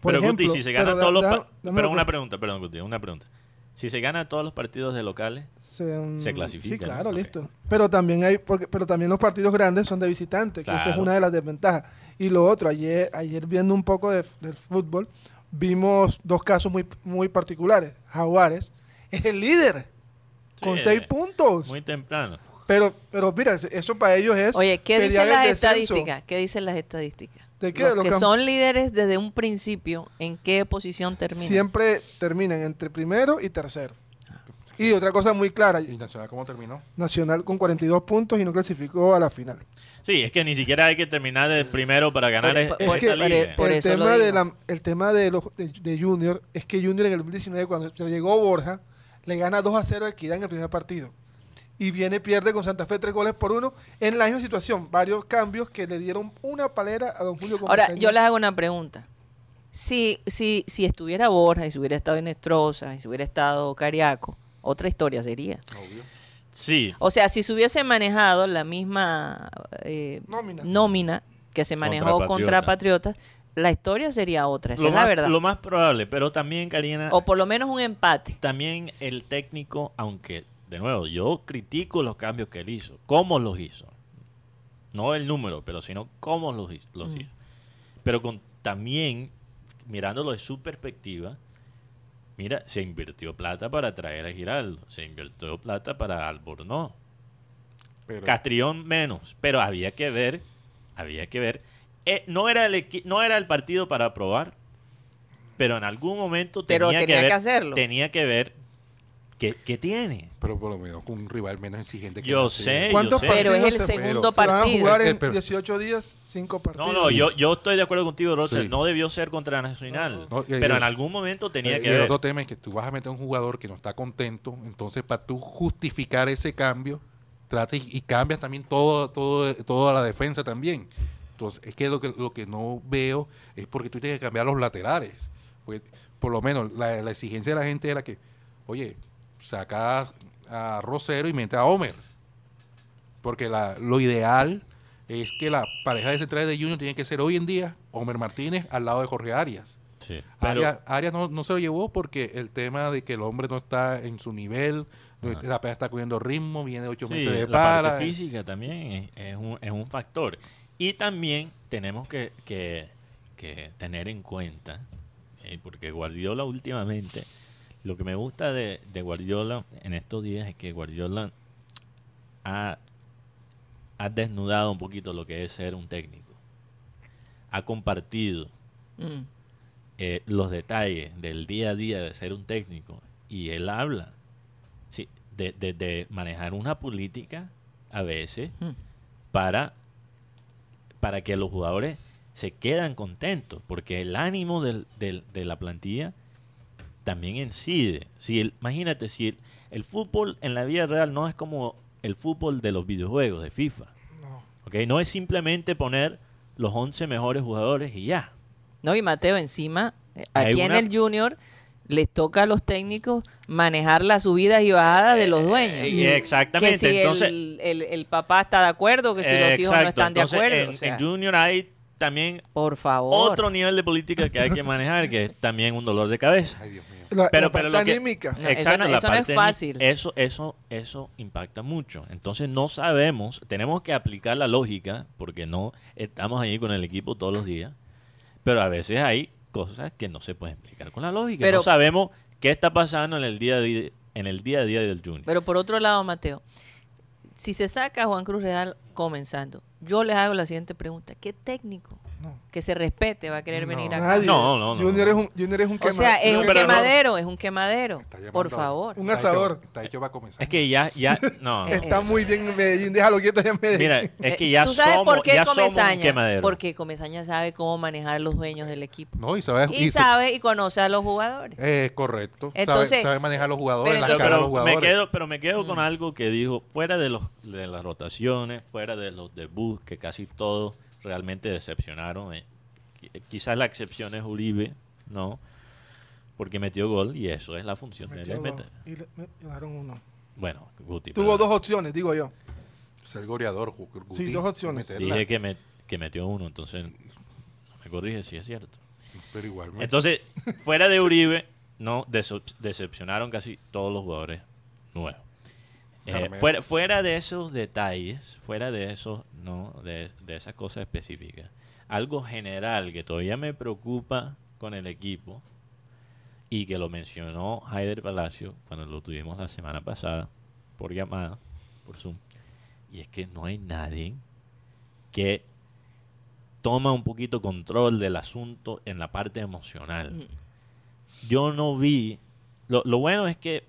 [SPEAKER 1] Por
[SPEAKER 4] pero
[SPEAKER 1] ejemplo,
[SPEAKER 4] Guti, si se
[SPEAKER 1] pero
[SPEAKER 4] todos los
[SPEAKER 1] da- da-
[SPEAKER 4] pero una pregunta, perdón Guti, una pregunta. Si se ganan todos los partidos de locales,
[SPEAKER 1] se,
[SPEAKER 4] Se clasifica,
[SPEAKER 1] Sí, claro, listo. Pero también hay, porque, pero también los partidos grandes son de visitantes, que esa es una de las desventajas. Y lo otro, ayer, ayer viendo un poco de, del fútbol, vimos dos casos muy, muy particulares. Jaguares es el líder con seis puntos.
[SPEAKER 4] muy temprano.
[SPEAKER 1] Pero, pero mira, eso para ellos es.
[SPEAKER 3] Oye, ¿qué dicen las estadísticas? ¿Qué dicen las estadísticas?
[SPEAKER 1] ¿De qué?
[SPEAKER 3] Los
[SPEAKER 1] Los
[SPEAKER 3] que son líderes desde un principio, ¿en qué posición terminan?
[SPEAKER 1] Siempre terminan entre primero y tercero. Y otra cosa muy clara,
[SPEAKER 5] ¿Y Nacional cómo terminó?
[SPEAKER 1] Nacional con 42 puntos y no clasificó a la final.
[SPEAKER 4] Sí, es que ni siquiera hay que terminar de primero para ganar
[SPEAKER 3] Por-
[SPEAKER 4] es-
[SPEAKER 3] por-
[SPEAKER 4] esta
[SPEAKER 1] que-
[SPEAKER 4] liga.
[SPEAKER 3] por
[SPEAKER 1] el, tema de la- el tema de, los, de, de Junior es que Junior en el 2019, cuando se llegó Borja, le gana 2 a 0 a Equidad en el primer partido. Y viene, pierde con Santa Fe 3 goles por 1 en la misma situación. Varios cambios que le dieron una palera a don Julio
[SPEAKER 3] Ahora, yo les hago una pregunta. Si, si, si estuviera Borja y si hubiera estado Inestrosa y si hubiera estado Cariaco, otra historia sería.
[SPEAKER 5] Obvio.
[SPEAKER 4] Sí,
[SPEAKER 3] O sea, si se hubiese manejado la misma eh,
[SPEAKER 1] Nómina.
[SPEAKER 3] nómina que se manejó
[SPEAKER 4] Contra
[SPEAKER 3] contra,
[SPEAKER 4] Patriotas.
[SPEAKER 3] La historia sería otra, esa
[SPEAKER 4] lo
[SPEAKER 3] es
[SPEAKER 4] más,
[SPEAKER 3] la verdad.
[SPEAKER 4] lo más probable, pero también, Karina,
[SPEAKER 3] O por lo menos un empate.
[SPEAKER 4] también el técnico, aunque, de nuevo, yo critico los cambios que él hizo, cómo los hizo. No el número, pero sino cómo los hizo. Los
[SPEAKER 3] Mm.
[SPEAKER 4] hizo. Pero con, también, mirándolo de su perspectiva, mira, se invirtió plata para traer a Giraldo, se invirtió plata para Albornoz.
[SPEAKER 5] Pero,
[SPEAKER 4] Castrión menos, pero había que ver, había que ver. Eh, no, era el no era el partido para probar, pero en algún momento
[SPEAKER 3] Pero
[SPEAKER 4] tenía,
[SPEAKER 3] tenía
[SPEAKER 4] que,
[SPEAKER 3] que
[SPEAKER 4] ver,
[SPEAKER 3] hacerlo.
[SPEAKER 4] Tenía que ver qué, qué tiene.
[SPEAKER 5] pero por lo menos con un rival menos exigente que
[SPEAKER 4] Yo sé,
[SPEAKER 1] ¿Cuántos
[SPEAKER 4] yo sé.
[SPEAKER 3] Pero es el
[SPEAKER 1] se-
[SPEAKER 3] segundo
[SPEAKER 1] se van a
[SPEAKER 3] partido.
[SPEAKER 1] jugar
[SPEAKER 5] Eh,
[SPEAKER 1] en
[SPEAKER 5] pero-
[SPEAKER 1] 18 días, 5 partidos.
[SPEAKER 4] No, no, yo, yo estoy de acuerdo contigo, Roger.
[SPEAKER 5] Sí.
[SPEAKER 4] No debió ser contra Nacional.
[SPEAKER 5] No, y-
[SPEAKER 4] pero
[SPEAKER 5] y-
[SPEAKER 4] en algún momento tenía
[SPEAKER 5] Eh,
[SPEAKER 4] que
[SPEAKER 5] y el
[SPEAKER 4] ver.
[SPEAKER 5] otro tema es que tú vas a meter a un jugador que no está contento, entonces para tú justificar ese cambio, trata y, y cambias también todo, todo, toda la defensa también. Entonces, es que lo que lo que no veo es porque tú tienes que cambiar los laterales. Porque, por lo menos, la, la exigencia de la gente era que, oye, saca a Rosero y mete a Homer. Porque la, lo ideal es que la pareja de centrales de Junior tiene que ser hoy en día Homer Martínez al lado de Jorge Arias.
[SPEAKER 4] Sí, pero-
[SPEAKER 5] Arias, Arias no, no se lo llevó porque el tema de que el hombre no está en su nivel,
[SPEAKER 4] Ajá.
[SPEAKER 5] la pena está cogiendo ritmo, viene ocho
[SPEAKER 4] Sí,
[SPEAKER 5] meses de
[SPEAKER 4] la
[SPEAKER 5] para.
[SPEAKER 4] parte física también es, es un, es un factor. Y también tenemos que, que- que tener en cuenta, eh, porque Guardiola últimamente, lo que me gusta de, de Guardiola en estos días es que Guardiola ha, ha desnudado un poquito lo que es ser un técnico. Ha compartido
[SPEAKER 3] Mm.
[SPEAKER 4] eh, los detalles del día a día de ser un técnico y él habla sí, de, de- de manejar una política a veces
[SPEAKER 3] Mm.
[SPEAKER 4] para, para que los jugadores se quedan contentos porque el ánimo del- del- de la plantilla también incide. Si el- imagínate, si el, el fútbol en la vida real no es como el fútbol de los videojuegos de FIFA.
[SPEAKER 1] No.
[SPEAKER 4] ¿ok? No es simplemente poner los 11 mejores jugadores y ya.
[SPEAKER 3] No, y Mateo, encima, eh, aquí en el Junior les toca a los técnicos manejar las subidas y bajadas de los dueños.
[SPEAKER 4] Eh, exactamente,
[SPEAKER 3] Que si
[SPEAKER 4] entonces-
[SPEAKER 3] el, el- el papá está de acuerdo, que si los hijos no
[SPEAKER 4] Exacto,
[SPEAKER 3] están de acuerdo.
[SPEAKER 4] En,
[SPEAKER 3] o sea,
[SPEAKER 4] en Junior hay también
[SPEAKER 3] por favor.
[SPEAKER 4] otro nivel de política que hay que manejar, que es también un dolor de cabeza.
[SPEAKER 5] Ay, Dios mío.
[SPEAKER 1] La,
[SPEAKER 4] Pero-
[SPEAKER 1] la
[SPEAKER 4] pero
[SPEAKER 1] parte
[SPEAKER 4] lo que-
[SPEAKER 1] anímica.
[SPEAKER 3] No, eso no-
[SPEAKER 4] la
[SPEAKER 3] eso no es
[SPEAKER 4] parte ni-
[SPEAKER 3] fácil.
[SPEAKER 4] Eso, eso, eso impacta mucho. Entonces no sabemos, tenemos que aplicar la lógica, porque no estamos ahí con el equipo todos los días, pero a veces hay cosas que no se pueden explicar con la lógica.
[SPEAKER 3] Pero-
[SPEAKER 4] no sabemos qué está pasando en el día a día, en el día a día del Junior.
[SPEAKER 3] Pero por otro lado, Mateo, si se saca a Juan Cruz Real comenzando, yo les hago la siguiente pregunta. ¿Qué técnico
[SPEAKER 1] No.
[SPEAKER 3] que se respete va a querer
[SPEAKER 5] No,
[SPEAKER 3] venir acá?
[SPEAKER 1] Nadie.
[SPEAKER 4] No, no, no.
[SPEAKER 1] Junior, Es un, Junior es un
[SPEAKER 3] O
[SPEAKER 1] quema-
[SPEAKER 3] sea, es
[SPEAKER 4] No,
[SPEAKER 3] un
[SPEAKER 4] pero no.
[SPEAKER 3] quemadero, es un quemadero. Por favor.
[SPEAKER 1] Un asador.
[SPEAKER 5] Está hecho para comenzar.
[SPEAKER 4] Es que ya, ya, no.
[SPEAKER 1] Está muy bien en Medellín. Déjalo quieto allá en Medellín.
[SPEAKER 4] Mira, es que ya
[SPEAKER 3] ¿Tú sabes
[SPEAKER 4] somos,
[SPEAKER 3] por qué
[SPEAKER 4] ya somos un
[SPEAKER 3] Comesaña?
[SPEAKER 4] quemadero.
[SPEAKER 3] Porque Comesaña sabe cómo manejar a los dueños del equipo.
[SPEAKER 5] No, y sabe.
[SPEAKER 3] Y
[SPEAKER 5] se-
[SPEAKER 3] sabe y conoce a los jugadores.
[SPEAKER 5] eh, correcto. Sabe-
[SPEAKER 3] Entonces-
[SPEAKER 5] sabe, manejar a los jugadores,
[SPEAKER 3] pero entonces-
[SPEAKER 5] de los
[SPEAKER 4] pero me
[SPEAKER 5] jugadores.
[SPEAKER 4] quedo, pero me quedo
[SPEAKER 3] Mm.
[SPEAKER 4] con algo que dijo, fuera de los de las rotaciones, fuera de los debuts, que casi todos realmente decepcionaron. eh, qui- quizás la excepción es Uribe, ¿no? Porque metió gol y eso es la función de él.
[SPEAKER 1] Metió dos
[SPEAKER 4] meter.
[SPEAKER 1] y le, me- uno.
[SPEAKER 4] Bueno, Guti.
[SPEAKER 1] Tuvo
[SPEAKER 4] perdón.
[SPEAKER 1] dos opciones, digo yo.
[SPEAKER 5] Es el goleador. Gu- Guti,
[SPEAKER 1] Sí, dos opciones.
[SPEAKER 5] meterla.
[SPEAKER 4] Dije que, me- que metió uno, entonces no me corrige si es cierto.
[SPEAKER 5] Pero igualmente.
[SPEAKER 4] Entonces, fuera de Uribe, no decep- decepcionaron casi todos los jugadores nuevos. Eh, fuera, fuera de esos detalles, fuera de esos, no, de, de esas cosas específicas, algo general que todavía me preocupa con el equipo y que lo mencionó Haider Palacio cuando lo tuvimos la semana pasada por llamada, por Zoom, y es que no hay nadie que toma un poquito control del asunto en la parte emocional.
[SPEAKER 3] Mm.
[SPEAKER 4] Yo no vi, lo, lo bueno es que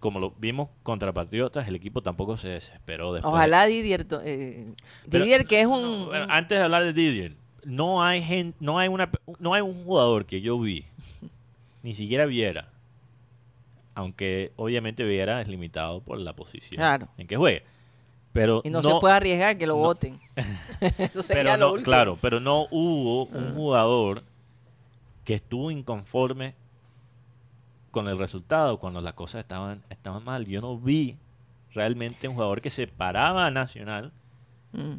[SPEAKER 4] como lo vimos contra Patriotas, el equipo tampoco se desesperó después.
[SPEAKER 3] Ojalá Didier, eh,
[SPEAKER 4] Pero-
[SPEAKER 3] Didier que es un...
[SPEAKER 4] no, bueno,
[SPEAKER 3] un-
[SPEAKER 4] antes de hablar de Didier, no hay gen- no hay una no hay un jugador que yo vi, ni siquiera Viera, aunque obviamente Viera es limitado por la posición
[SPEAKER 3] Claro.
[SPEAKER 4] en que juega. Pero
[SPEAKER 3] y no, se puede arriesgar que lo
[SPEAKER 4] no.
[SPEAKER 3] voten. Eso sería
[SPEAKER 4] pero no, claro, pero no hubo un
[SPEAKER 3] Ah.
[SPEAKER 4] jugador que estuvo inconforme con el resultado cuando las cosas estaban, estaban mal. Yo no vi realmente un jugador que se paraba a Nacional
[SPEAKER 3] Mm.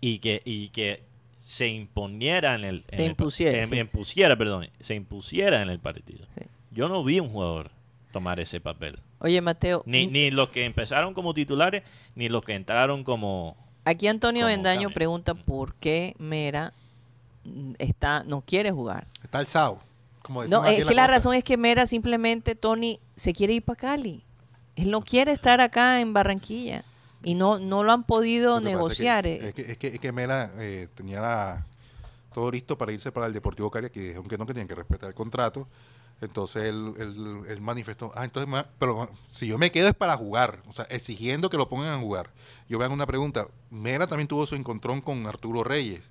[SPEAKER 4] y que, y que se imponiera en el... en
[SPEAKER 3] Se
[SPEAKER 4] el
[SPEAKER 3] impusiera,
[SPEAKER 4] em-
[SPEAKER 3] sí.
[SPEAKER 4] impusiera, perdón, se impusiera en el partido.
[SPEAKER 3] Sí.
[SPEAKER 4] Yo no vi un jugador tomar ese papel.
[SPEAKER 3] Oye, Mateo,
[SPEAKER 4] Ni, ni los que empezaron como titulares, ni los que entraron como...
[SPEAKER 3] aquí Antonio
[SPEAKER 4] cambio.
[SPEAKER 3] pregunta por qué Mera está no quiere jugar.
[SPEAKER 5] Está alzado. Como
[SPEAKER 3] No, es que la razón es que Mera simplemente, Tony, se quiere ir para Cali. Él no quiere estar acá en Barranquilla. Y no, no lo han podido
[SPEAKER 5] Lo que
[SPEAKER 3] negociar.
[SPEAKER 5] Es
[SPEAKER 3] eh.
[SPEAKER 5] que, es que, es que, es que Mera eh, tenía la- todo listo para irse para el Deportivo Cali, que dijeron que no tenían que respetar el contrato. Entonces él, él- él manifestó, ah, entonces, pero si yo me quedo es para jugar, o sea, exigiendo que lo pongan a jugar. Yo hago una pregunta, Mera también tuvo su encontrón con Arturo Reyes.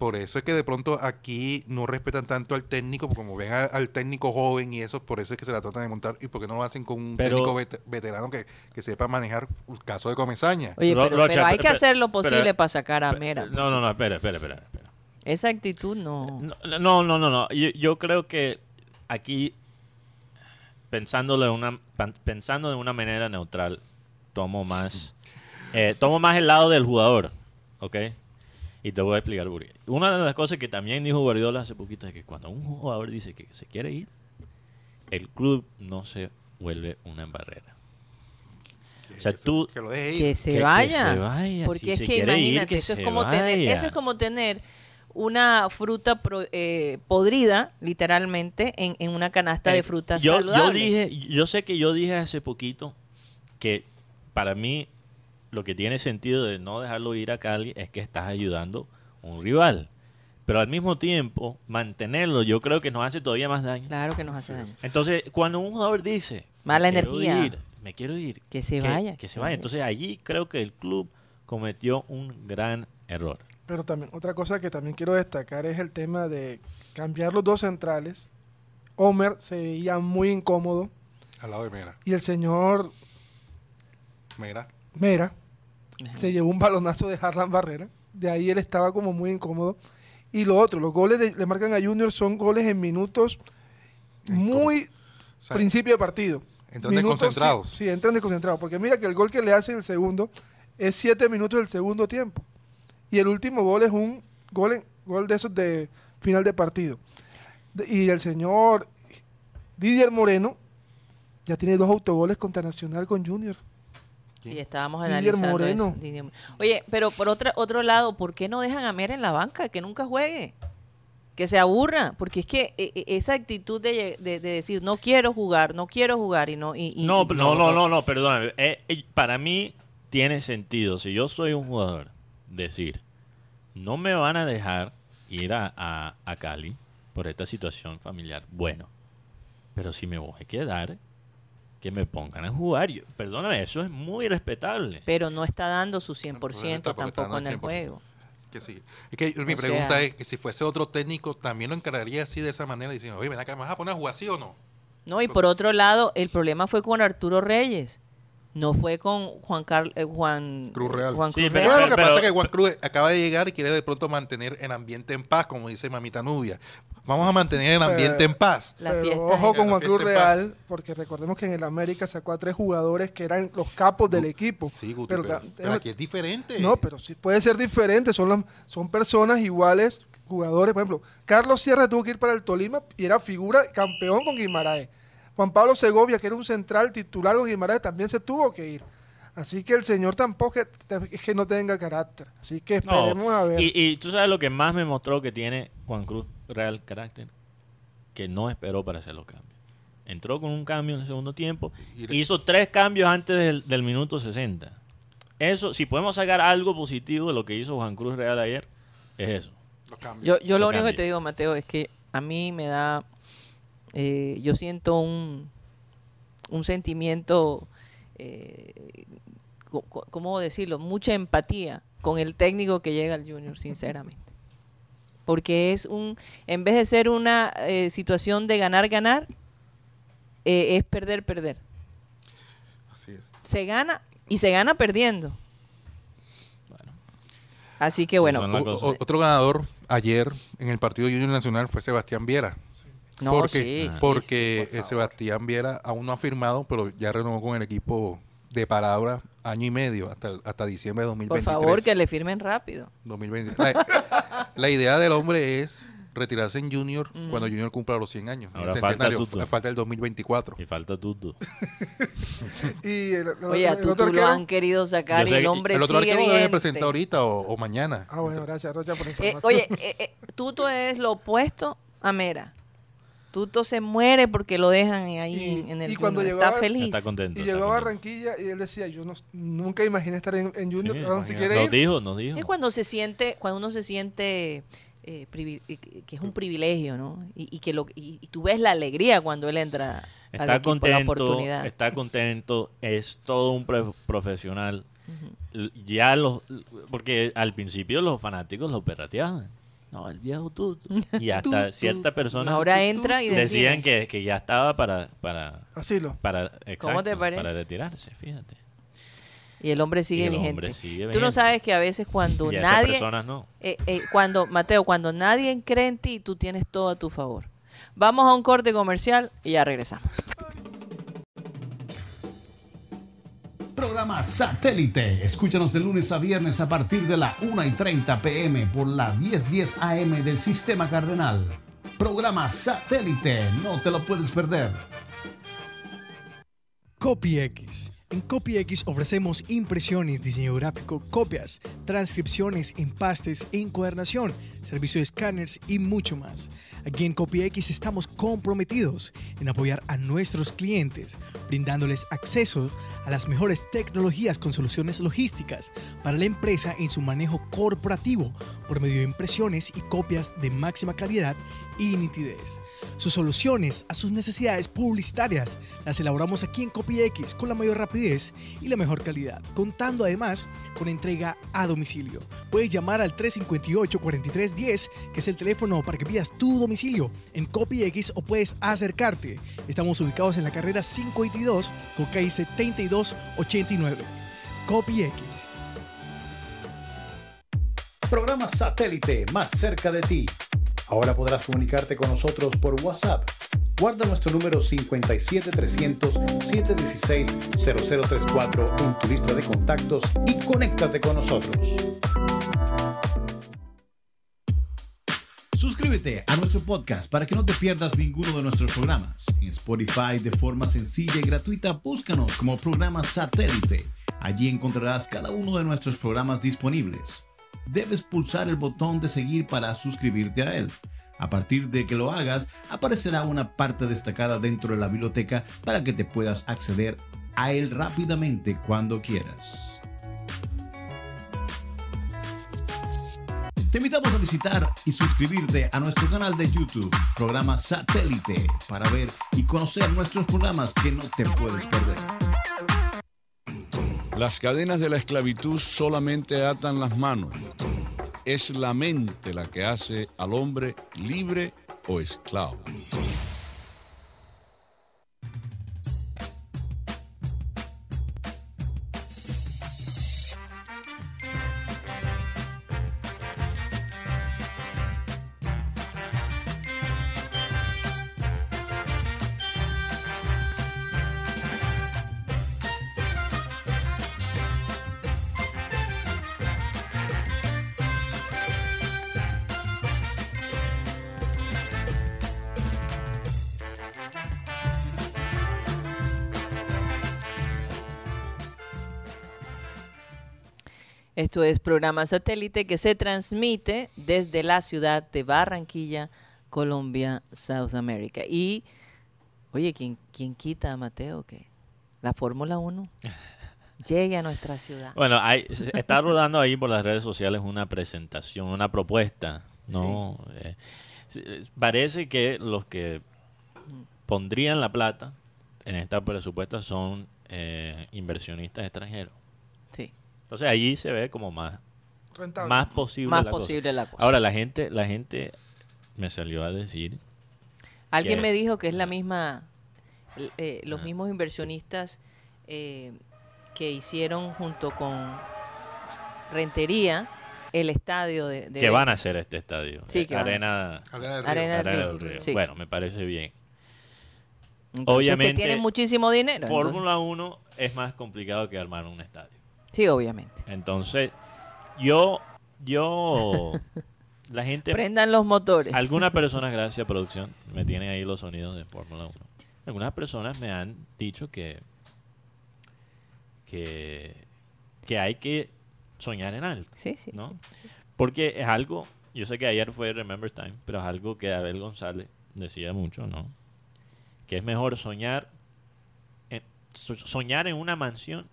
[SPEAKER 5] Por eso es que de pronto aquí no respetan tanto al técnico, porque como ven a- al técnico joven y eso, por eso es que se la tratan de montar. ¿Y por qué no lo hacen con un
[SPEAKER 4] Pero-
[SPEAKER 5] técnico vet- veterano que, que sepa manejar el caso de Comesaña?
[SPEAKER 3] Oye,
[SPEAKER 4] Ro-
[SPEAKER 3] pero,
[SPEAKER 4] Rocha,
[SPEAKER 3] pero hay que hacer lo
[SPEAKER 4] pero-
[SPEAKER 3] posible para sacar a Mera.
[SPEAKER 4] No, no, no, espera, espera, espera. espera.
[SPEAKER 3] Esa actitud no.
[SPEAKER 4] No, no, no, no. no. Yo, yo creo que aquí, pensándolo de una, pensando de una manera neutral, tomo más, eh, tomo más el lado del jugador, ¿ok? Y te voy a explicar por qué. Una de las cosas que también dijo Guardiola hace poquito es que cuando un jugador dice que se quiere ir, el club no se vuelve una barrera. O sea,
[SPEAKER 5] Que se-
[SPEAKER 4] tú-
[SPEAKER 5] que lo deje ir.
[SPEAKER 3] que se
[SPEAKER 4] que- que
[SPEAKER 3] vaya.
[SPEAKER 4] se vaya,
[SPEAKER 3] Porque
[SPEAKER 4] si
[SPEAKER 3] es
[SPEAKER 4] se
[SPEAKER 3] que
[SPEAKER 4] quiere ir,
[SPEAKER 3] imagínate,
[SPEAKER 4] que
[SPEAKER 3] eso, es como tener, eso es como tener una fruta pro- eh, podrida, literalmente, en, en una canasta de
[SPEAKER 4] Eh,
[SPEAKER 3] frutas
[SPEAKER 4] yo, yo dije, yo sé que yo dije hace poquito que para mí lo que tiene sentido de no dejarlo ir a Cali es que estás ayudando a un rival. Pero al mismo tiempo, mantenerlo yo creo que nos hace todavía más daño.
[SPEAKER 3] Claro que nos hace daño.
[SPEAKER 4] Entonces, cuando un jugador dice,
[SPEAKER 3] Mala
[SPEAKER 4] "Me quiero
[SPEAKER 3] energía".
[SPEAKER 4] ir, me quiero ir,
[SPEAKER 3] Que se vaya.
[SPEAKER 4] que se vaya. Entonces, allí creo que el club cometió un gran error.
[SPEAKER 1] Pero también, otra cosa que también quiero destacar es el tema de cambiar los dos centrales. Homer se veía muy incómodo
[SPEAKER 5] Al lado de Mera.
[SPEAKER 1] y el señor
[SPEAKER 5] Mera.
[SPEAKER 1] Mera
[SPEAKER 3] Ajá.
[SPEAKER 1] se llevó un balonazo de Harlan Barrera. De ahí él estaba como muy incómodo. Y lo otro, los goles de, le marcan a Junior son goles en minutos muy
[SPEAKER 5] O sea,
[SPEAKER 1] principio de partido.
[SPEAKER 5] entran
[SPEAKER 1] Minutos,
[SPEAKER 5] desconcentrados.
[SPEAKER 1] Sí, sí, entran desconcentrados. Porque mira que el gol que le hace el segundo es siete minutos del segundo tiempo. Y el último gol es un gol, en- gol de esos de final de partido. De- y el señor Didier Moreno ya tiene dos autogoles contra Nacional con Junior.
[SPEAKER 3] Sí, estábamos
[SPEAKER 1] Didier
[SPEAKER 3] analizando
[SPEAKER 1] Moreno.
[SPEAKER 3] eso, Didier Mo- Oye, pero por otra, otro lado, ¿por qué no dejan a Mera en la banca? Que nunca juegue. Que se aburra. Porque es que eh, eh, esa actitud de, de- de decir, no quiero jugar, no quiero jugar y no... Y, y-
[SPEAKER 4] No,
[SPEAKER 3] y-
[SPEAKER 4] no, no, no, no, perdóname. Eh, eh, para mí tiene sentido. Si yo soy un jugador, decir, no me van a dejar ir a, a- a Cali por esta situación familiar. Bueno, pero si me voy a quedar, que me pongan a jugar. Yo- perdóname, eso es muy respetable.
[SPEAKER 3] pero no está dando su 100%
[SPEAKER 5] porque está
[SPEAKER 3] tampoco en
[SPEAKER 5] el
[SPEAKER 3] el
[SPEAKER 5] 100%.
[SPEAKER 3] juego.
[SPEAKER 5] Que sí. Es que mi
[SPEAKER 3] O
[SPEAKER 5] pregunta
[SPEAKER 3] sea-
[SPEAKER 5] es que si fuese otro técnico, ¿también lo encararía así de esa manera? Diciendo, oye, ven acá, ¿me vas a poner a jugar así o no?
[SPEAKER 3] No, y por otro lado, el problema fue con Arturo Reyes. No fue con Juan Carlos Juan
[SPEAKER 5] Cruz Real.
[SPEAKER 3] Juan
[SPEAKER 4] Sí,
[SPEAKER 3] Cruz
[SPEAKER 4] pero-
[SPEAKER 3] Real.
[SPEAKER 5] Bueno, lo que
[SPEAKER 4] pero-
[SPEAKER 5] pasa es que Juan Cruz acaba de llegar y quiere de pronto mantener el ambiente en paz, como dice Mamita Nubia. Vamos a mantener el ambiente en paz.
[SPEAKER 1] Pero ojo con Juan Cruz. Real, porque recordemos que en el América sacó a tres jugadores que eran los capos del equipo.
[SPEAKER 5] Sí, Guti,
[SPEAKER 1] pero,
[SPEAKER 5] pero,
[SPEAKER 1] ta-
[SPEAKER 5] pero aquí es diferente.
[SPEAKER 1] No, pero sí puede ser diferente. Son, las- son personas iguales, jugadores. Por ejemplo, Carlos Sierra tuvo que ir para el Tolima y era figura campeón con Guimaraes. Juan Pablo Segovia, que era un central titular con Guimaraes, también se tuvo que ir. Así que el señor tampoco es que, no tenga carácter. Así que
[SPEAKER 4] No,
[SPEAKER 1] esperemos a ver.
[SPEAKER 4] y, y tú sabes lo que más me mostró que tiene Juan Cruz Real carácter, que no esperó para hacer los cambios. Entró con un cambio en el segundo tiempo,
[SPEAKER 5] Y
[SPEAKER 4] hizo tres cambios antes del, del minuto 60. Eso, si podemos sacar algo positivo de lo que hizo Juan Cruz Real ayer, es eso.
[SPEAKER 5] Los cambios.
[SPEAKER 3] Yo, yo lo
[SPEAKER 4] Lo
[SPEAKER 3] único que te digo, Mateo, es que a mí me da, eh, yo siento un, un sentimiento, eh, ¿cómo decirlo? Mucha empatía con el técnico que llega al Junior, sinceramente. Porque es un, en vez de ser una eh, situación de ganar-ganar, eh, es perder-perder.
[SPEAKER 5] Así es.
[SPEAKER 3] Se gana y se gana perdiendo.
[SPEAKER 4] Bueno.
[SPEAKER 3] Así que
[SPEAKER 4] Sí,
[SPEAKER 3] bueno,
[SPEAKER 5] O- otro ganador ayer en el partido Junior Nacional fue Sebastián Viera.
[SPEAKER 3] No,
[SPEAKER 5] porque
[SPEAKER 3] sí,
[SPEAKER 5] porque
[SPEAKER 3] sí, por
[SPEAKER 5] eh, Sebastián Viera aún no ha firmado, pero ya renovó con el equipo de palabra año y medio hasta, hasta diciembre de
[SPEAKER 3] Por
[SPEAKER 5] 2023.
[SPEAKER 3] favor, que le firmen rápido.
[SPEAKER 5] 2020. La, la idea del hombre es retirarse en Junior cuando Junior cumpla los 100 años.
[SPEAKER 4] Ahora
[SPEAKER 5] el
[SPEAKER 4] falta
[SPEAKER 5] centenario,
[SPEAKER 4] Tuto.
[SPEAKER 5] fa- falta el 2024.
[SPEAKER 4] Y falta Tuto.
[SPEAKER 1] Y el, el-
[SPEAKER 3] Oye, a
[SPEAKER 1] el
[SPEAKER 3] tú lo han querido sacar y el hombre
[SPEAKER 5] el otro
[SPEAKER 3] sigue
[SPEAKER 5] arquero lo debe presentar ahorita o, o mañana.
[SPEAKER 1] Ah, bueno, gracias, Rocha, por la
[SPEAKER 3] Eh,
[SPEAKER 1] información.
[SPEAKER 3] oye, eh, eh, Tuto es lo opuesto a Mera. Tuto se muere porque lo dejan ahí
[SPEAKER 1] Y-
[SPEAKER 3] en, el
[SPEAKER 1] y cuando llegó
[SPEAKER 3] Está
[SPEAKER 1] a-
[SPEAKER 3] feliz.
[SPEAKER 4] Está contento.
[SPEAKER 1] y llegó a
[SPEAKER 4] contento.
[SPEAKER 1] Barranquilla y él decía, yo no, nunca imaginé estar en, en Junior,
[SPEAKER 4] Sí,
[SPEAKER 1] ¿a dónde se
[SPEAKER 5] imagínate.
[SPEAKER 1] quiere
[SPEAKER 4] Nos
[SPEAKER 1] ir?
[SPEAKER 4] dijo, nos dijo.
[SPEAKER 3] Es cuando se siente, cuando uno se siente eh, eh, que es un privilegio, ¿no? Y, y que lo y, y tú ves la alegría cuando él entra al
[SPEAKER 4] Está
[SPEAKER 3] equipo, la
[SPEAKER 4] contento,
[SPEAKER 3] oportunidad.
[SPEAKER 4] está contento, es todo un pre- profesional. Ya los, porque al principio los fanáticos lo perrateaban. No, el viejo Tuto. Y hasta
[SPEAKER 3] Ahora entra y
[SPEAKER 4] decían que, que ya estaba para, para,
[SPEAKER 1] Asilo.
[SPEAKER 4] para, exacto,
[SPEAKER 3] te parece?
[SPEAKER 4] para retirarse, fíjate.
[SPEAKER 3] Y el hombre sigue
[SPEAKER 4] el
[SPEAKER 3] vigente.
[SPEAKER 4] hombre sigue
[SPEAKER 3] Tú no sabes que a veces cuando
[SPEAKER 4] Y a
[SPEAKER 3] nadie
[SPEAKER 4] personas no.
[SPEAKER 3] Eh, eh, cuando, Mateo, cuando nadie cree en ti, tú tienes todo a tu favor. Vamos a un corte comercial y ya regresamos.
[SPEAKER 6] Programa Satélite. Escúchanos de lunes a viernes a partir de la 1 y 30 pm por la 1010 AM del Sistema Cardenal. Programa Satélite. No te lo puedes perder.
[SPEAKER 7] CopyX. En CopyX ofrecemos impresiones, diseño gráfico, copias, transcripciones, empastes, encuadernación, servicio de escáneres y mucho más. Aquí en CopyX estamos comprometidos en apoyar a nuestros clientes, brindándoles acceso a las mejores tecnologías con soluciones logísticas para la empresa en su manejo corporativo por medio de impresiones y copias de máxima calidad y nitidez. Sus soluciones a sus necesidades publicitarias las elaboramos aquí en CopyX con la mayor rapidez y la mejor calidad, contando además con entrega a domicilio. Puedes llamar al 358-4310, que es el teléfono para que pidas tu domicilio en CopyX o puedes acercarte. Estamos ubicados en la carrera 522 con calle 7289. CopyX.
[SPEAKER 6] Programa Satélite más cerca de ti. Ahora podrás comunicarte con nosotros por WhatsApp. Guarda nuestro número 57300-716-0034 en tu lista de contactos y conéctate con nosotros. Suscríbete a nuestro podcast para que no te pierdas ninguno de nuestros programas. En Spotify de forma sencilla y gratuita, búscanos como programa satélite. Allí encontrarás cada uno de nuestros programas disponibles. Debes pulsar el botón de seguir para suscribirte a él. A partir de que lo hagas, aparecerá una parte destacada dentro de la biblioteca para que te puedas acceder a él rápidamente cuando quieras. Te invitamos a visitar y suscribirte a nuestro canal de YouTube, programa Satélite, para ver y conocer nuestros programas que no te puedes perder.
[SPEAKER 8] Las cadenas de la esclavitud solamente atan las manos. Es la mente la que hace al hombre libre o esclavo.
[SPEAKER 3] Es programa satélite que se transmite desde la ciudad de Barranquilla, Colombia, South America. Y, oye, ¿quién, quién quita a Mateo que la Fórmula 1 llegue a nuestra ciudad?
[SPEAKER 4] Bueno, hay, está rodando ahí por las redes sociales una presentación, una propuesta, ¿no? Eh, parece que los que pondrían la plata en esta presupuesta son eh, inversionistas extranjeros.
[SPEAKER 3] Sí.
[SPEAKER 4] Entonces allí se ve como más,
[SPEAKER 1] Rentable.
[SPEAKER 4] más posible
[SPEAKER 3] Más
[SPEAKER 4] la cosa.
[SPEAKER 3] posible la cosa.
[SPEAKER 4] Ahora la gente, la gente me salió a decir
[SPEAKER 3] Alguien
[SPEAKER 4] que-
[SPEAKER 3] me dijo que es la misma, eh, los
[SPEAKER 4] Ah.
[SPEAKER 3] mismos inversionistas eh, que hicieron junto con Rentería el estadio de... de
[SPEAKER 4] que van a hacer este estadio.
[SPEAKER 3] Sí,
[SPEAKER 4] eh,
[SPEAKER 3] que van a
[SPEAKER 4] Arena,
[SPEAKER 5] Arena del Río.
[SPEAKER 3] Arena del
[SPEAKER 4] Arena
[SPEAKER 3] Río.
[SPEAKER 4] del Río.
[SPEAKER 3] Sí.
[SPEAKER 4] Bueno, me parece bien.
[SPEAKER 3] Entonces,
[SPEAKER 4] obviamente,
[SPEAKER 3] Que tienen muchísimo dinero.
[SPEAKER 4] Fórmula 1 es más complicado que armar un estadio.
[SPEAKER 3] Sí, obviamente.
[SPEAKER 4] Entonces, yo, yo, la gente,
[SPEAKER 3] Prendan los motores.
[SPEAKER 4] algunas personas, gracias producción, me tienen ahí los sonidos de Fórmula 1. Algunas personas me han dicho que, que, que hay que soñar en alto.
[SPEAKER 3] Sí, sí.
[SPEAKER 4] ¿no? Porque es algo, yo sé que ayer fue Remember Time, pero es algo que Abel González decía mucho, ¿no? Que es mejor soñar en, soñar en una mansión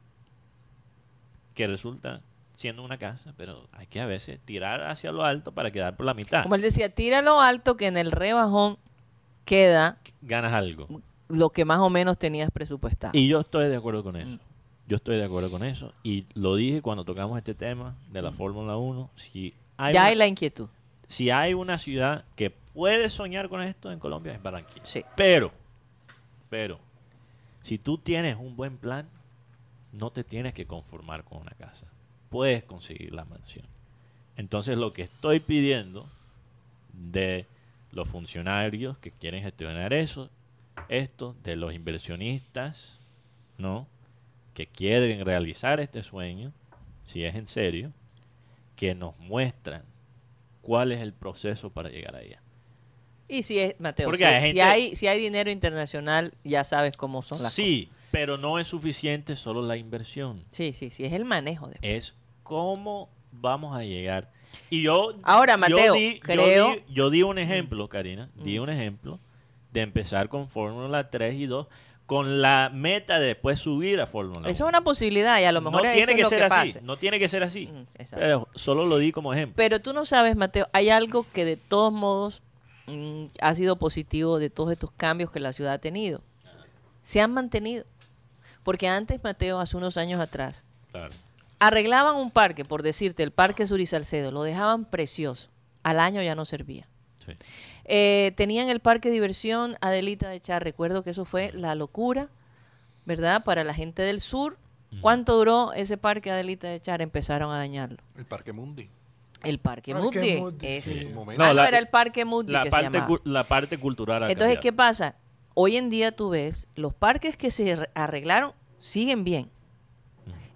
[SPEAKER 4] que resulta siendo una casa, pero hay que a veces tirar hacia lo alto para quedar por la mitad.
[SPEAKER 3] Como él decía, tíralo alto que en el rebajón queda
[SPEAKER 4] Ganas algo.
[SPEAKER 3] lo que más o menos tenías presupuestado.
[SPEAKER 4] Y yo estoy de acuerdo con
[SPEAKER 3] Mm.
[SPEAKER 4] eso. Yo estoy de acuerdo con eso. Y lo dije cuando tocamos este tema de
[SPEAKER 3] Mm.
[SPEAKER 4] la Fórmula 1. Si hay
[SPEAKER 3] ya
[SPEAKER 4] una-
[SPEAKER 3] hay la inquietud.
[SPEAKER 4] si hay una ciudad que puede soñar con esto en Colombia es Barranquilla.
[SPEAKER 3] Sí.
[SPEAKER 4] Pero, pero, si tú tienes un buen plan, no te tienes que conformar con una casa. Puedes conseguir la mansión. Entonces lo que estoy pidiendo de los funcionarios que quieren gestionar eso, esto, de los inversionistas, ¿no? Que quieren realizar este sueño, si es en serio, que nos muestran cuál es el proceso para llegar allá.
[SPEAKER 3] Y si es, Mateo, si,
[SPEAKER 4] hay
[SPEAKER 3] si hay, si hay dinero internacional, ya sabes cómo son las
[SPEAKER 4] Sí, pero no es suficiente solo la inversión.
[SPEAKER 3] Sí, sí, sí, es el manejo. De...
[SPEAKER 4] Es cómo vamos a llegar. Y yo.
[SPEAKER 3] Ahora,
[SPEAKER 4] yo
[SPEAKER 3] Mateo,
[SPEAKER 4] yo
[SPEAKER 3] creo-
[SPEAKER 4] di- Yo di, un ejemplo, Karina. Di un ejemplo de empezar con Fórmula 3 y 2 con la meta de después subir a Fórmula 1.
[SPEAKER 3] Eso es una posibilidad y a lo mejor
[SPEAKER 4] no
[SPEAKER 3] eso
[SPEAKER 4] tiene
[SPEAKER 3] es
[SPEAKER 4] que
[SPEAKER 3] lo
[SPEAKER 4] ser
[SPEAKER 3] que
[SPEAKER 4] así.
[SPEAKER 3] pase.
[SPEAKER 4] No tiene que ser así.
[SPEAKER 3] Mm, exacto.
[SPEAKER 4] Pero solo lo di como ejemplo.
[SPEAKER 3] Pero tú no sabes, Mateo, hay algo que de todos modos mm, ha sido positivo de todos estos cambios que la ciudad ha tenido. Se han mantenido. Porque antes, Mateo, hace unos años atrás,
[SPEAKER 4] Claro.
[SPEAKER 3] arreglaban un parque, por decirte, el Parque Sur y Salcedo, lo dejaban precioso. Al año ya no servía.
[SPEAKER 4] Sí.
[SPEAKER 3] Eh, tenían el parque de diversión Adelita de Char. Recuerdo que eso fue la locura, ¿verdad? Para la gente del sur. ¿Cuánto duró ese parque Adelita de Char? Empezaron a dañarlo.
[SPEAKER 5] El Parque Mundi.
[SPEAKER 3] El Parque,
[SPEAKER 1] Parque
[SPEAKER 3] Mundi.
[SPEAKER 1] Mundi,
[SPEAKER 3] es-
[SPEAKER 1] sí.
[SPEAKER 5] Momento.
[SPEAKER 3] Ah,
[SPEAKER 4] No,
[SPEAKER 3] no, era el Parque Mundi
[SPEAKER 4] La
[SPEAKER 3] que
[SPEAKER 4] parte,
[SPEAKER 3] llamaba.
[SPEAKER 4] cu- la parte cultural.
[SPEAKER 3] Entonces,
[SPEAKER 4] cambiado.
[SPEAKER 3] ¿qué pasa? Hoy en día tú ves, los parques que se re- arreglaron siguen bien.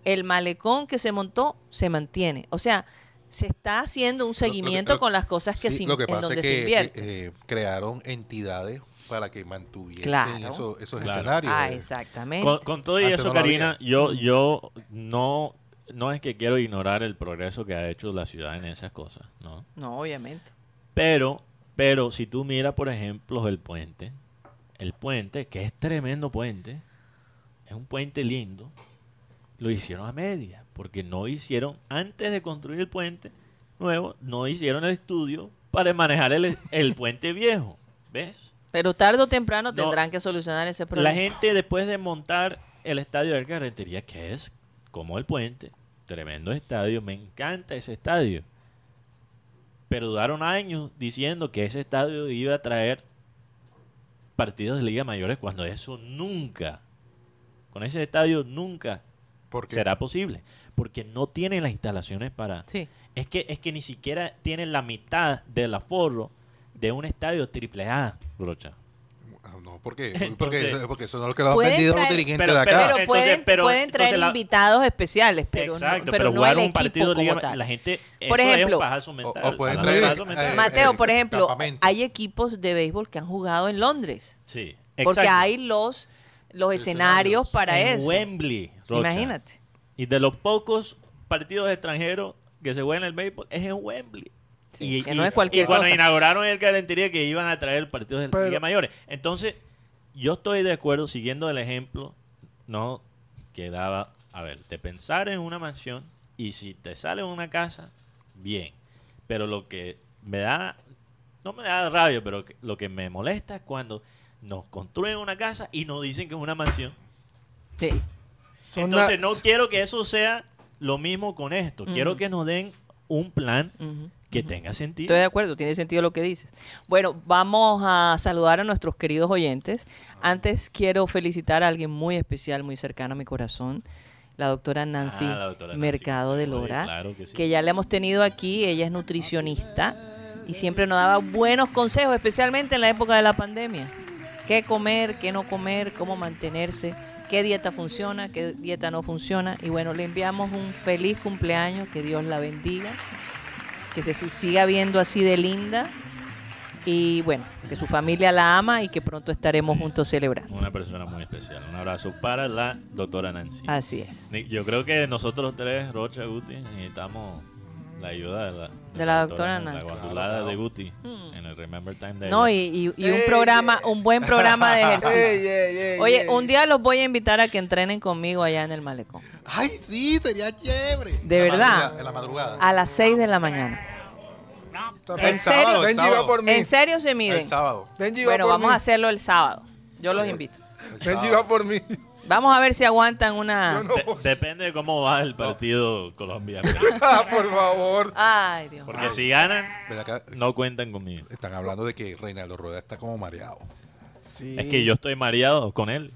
[SPEAKER 3] El malecón que se montó se mantiene. O sea, se está haciendo un
[SPEAKER 5] Lo- lo que-
[SPEAKER 3] seguimiento
[SPEAKER 5] lo-
[SPEAKER 3] con las cosas que
[SPEAKER 5] sí,
[SPEAKER 3] se,
[SPEAKER 5] lo que
[SPEAKER 3] en
[SPEAKER 5] pasa
[SPEAKER 3] donde
[SPEAKER 5] es
[SPEAKER 3] se
[SPEAKER 5] que
[SPEAKER 3] invierte.
[SPEAKER 5] eh, crearon entidades para que mantuviesen
[SPEAKER 3] Claro.
[SPEAKER 5] eso- esos
[SPEAKER 4] Claro.
[SPEAKER 5] escenarios.
[SPEAKER 3] ah,
[SPEAKER 5] eh.
[SPEAKER 3] exactamente.
[SPEAKER 4] Con, con todo y
[SPEAKER 5] Antes
[SPEAKER 4] eso,
[SPEAKER 5] no
[SPEAKER 4] Karina, yo, yo no, no es que quiero ignorar el progreso que ha hecho la ciudad en esas cosas, ¿no?
[SPEAKER 3] No, obviamente.
[SPEAKER 4] Pero, pero si tú miras, por ejemplo, el puente, el puente, que es tremendo puente, es un puente lindo, lo hicieron a media, porque no hicieron, antes de construir el puente nuevo, no hicieron el estudio para manejar el, el puente viejo, ¿ves?
[SPEAKER 3] Pero tarde o temprano
[SPEAKER 4] No,
[SPEAKER 3] tendrán que solucionar ese problema.
[SPEAKER 4] La gente después de montar el estadio de Carretería, que es como el puente, tremendo estadio, me encanta ese estadio. Pero duraron años diciendo que ese estadio iba a traer partidos de Liga Mayores cuando eso nunca, con ese estadio nunca será posible. Porque no tienen las instalaciones para...
[SPEAKER 3] Sí.
[SPEAKER 4] Es que, es que ni siquiera tienen la mitad del aforo de un estadio triple A, Brocha.
[SPEAKER 5] No, porque,
[SPEAKER 4] Entonces-
[SPEAKER 5] porque, porque eso no es lo que lo han
[SPEAKER 3] Pueden
[SPEAKER 5] vendido los
[SPEAKER 3] traer-
[SPEAKER 5] dirigentes
[SPEAKER 4] pero-
[SPEAKER 5] de
[SPEAKER 3] Pero,
[SPEAKER 5] acá.
[SPEAKER 4] Entonces,
[SPEAKER 3] pueden,
[SPEAKER 4] pero-
[SPEAKER 3] pueden traer
[SPEAKER 4] entonces la-
[SPEAKER 3] invitados especiales, pero
[SPEAKER 4] Exacto,
[SPEAKER 3] no,
[SPEAKER 4] pero,
[SPEAKER 3] pero no
[SPEAKER 4] jugar
[SPEAKER 3] el
[SPEAKER 4] un
[SPEAKER 3] equipo
[SPEAKER 4] partido de Liga
[SPEAKER 3] como tal.
[SPEAKER 4] la gente
[SPEAKER 3] Por
[SPEAKER 4] eso
[SPEAKER 3] ejemplo,
[SPEAKER 4] es un pajazo mental.
[SPEAKER 5] o pueden
[SPEAKER 4] hablando de
[SPEAKER 5] traer,
[SPEAKER 4] mental.
[SPEAKER 5] eh,
[SPEAKER 3] Mateo,
[SPEAKER 5] eh,
[SPEAKER 3] por ejemplo,
[SPEAKER 5] campamento.
[SPEAKER 3] hay equipos de béisbol que han jugado en Londres.
[SPEAKER 4] sí,
[SPEAKER 3] Porque
[SPEAKER 4] exacto.
[SPEAKER 3] hay los, los escenarios
[SPEAKER 5] Escenarios.
[SPEAKER 3] para
[SPEAKER 4] en
[SPEAKER 3] eso.
[SPEAKER 4] Wembley, Rocha.
[SPEAKER 3] Imagínate.
[SPEAKER 4] Y de los pocos partidos extranjeros que se juegan en el béisbol es en Wembley.
[SPEAKER 3] Sí, que no es cualquier
[SPEAKER 4] y cuando
[SPEAKER 3] cosa.
[SPEAKER 4] inauguraron el Calentería que iban a traer partidos de
[SPEAKER 1] Pero-
[SPEAKER 4] Liga Mayores. Entonces, yo estoy de acuerdo, siguiendo el ejemplo, no quedaba, a ver, de pensar en una mansión y si te sale una casa, bien. Pero lo que me da no me da rabia, pero lo que me molesta es cuando nos construyen una casa y nos dicen que es una mansión.
[SPEAKER 3] Sí.
[SPEAKER 4] Entonces no quiero que eso sea lo mismo con esto. Quiero que nos den un plan. Que tenga sentido.
[SPEAKER 3] Estoy de acuerdo, tiene sentido lo que dices. Bueno, vamos a saludar a nuestros queridos oyentes. Antes quiero felicitar a alguien muy especial, muy cercano a mi corazón, la doctora Nancy
[SPEAKER 4] Ah, la doctora Nancy.
[SPEAKER 3] Mercado de Lora,
[SPEAKER 4] claro que sí.
[SPEAKER 3] que ya la hemos tenido aquí. Ella es nutricionista y siempre nos daba buenos consejos, especialmente en la época de la pandemia. ¿Qué comer, qué no comer, cómo mantenerse? qué dieta funciona, qué dieta no funciona. Y bueno, le enviamos un feliz cumpleaños, que Dios la bendiga, que se siga viendo así de linda y bueno, que su familia la ama y que pronto estaremos
[SPEAKER 4] Sí.
[SPEAKER 3] juntos celebrando.
[SPEAKER 4] Una persona muy especial. Un abrazo para la doctora Nancy.
[SPEAKER 3] Así es.
[SPEAKER 4] Yo creo que nosotros tres, Rocha, Guti, necesitamos la ayuda de la,
[SPEAKER 3] De la doctora
[SPEAKER 4] La
[SPEAKER 3] Nancy.
[SPEAKER 4] guandulada de Guti
[SPEAKER 3] Mm.
[SPEAKER 4] en el Remember Time de
[SPEAKER 3] No, y, y- y un
[SPEAKER 1] Ey,
[SPEAKER 3] programa,
[SPEAKER 1] ey.
[SPEAKER 3] un buen programa de ejercicio.
[SPEAKER 1] Ey, ey, ey,
[SPEAKER 3] Oye,
[SPEAKER 1] ey.
[SPEAKER 3] un día los voy a invitar a que entrenen conmigo allá en el malecón.
[SPEAKER 5] Ay, sí, sería chévere.
[SPEAKER 3] De
[SPEAKER 5] la
[SPEAKER 3] verdad.
[SPEAKER 5] En la madrugada.
[SPEAKER 3] A las 6 de la mañana. ¿En serio?
[SPEAKER 5] sábado, el
[SPEAKER 1] Benji
[SPEAKER 5] sábado.
[SPEAKER 1] va por mí.
[SPEAKER 3] ¿En serio se miden?
[SPEAKER 5] El sábado.
[SPEAKER 1] Benji va
[SPEAKER 3] Bueno,
[SPEAKER 1] por
[SPEAKER 3] vamos
[SPEAKER 1] mí.
[SPEAKER 3] a hacerlo el sábado. Yo los invito.
[SPEAKER 1] Benji va por mí.
[SPEAKER 3] Vamos a ver si aguantan una...
[SPEAKER 1] No
[SPEAKER 4] De- depende de cómo va el partido colombiano.
[SPEAKER 1] Ah, por favor.
[SPEAKER 3] Ay, Dios.
[SPEAKER 4] Porque si ganan,
[SPEAKER 5] ¿Verdad que
[SPEAKER 4] no cuentan conmigo.
[SPEAKER 5] Están hablando de que Reinaldo Rueda está como mareado.
[SPEAKER 1] Sí.
[SPEAKER 4] Es que yo estoy mareado con él.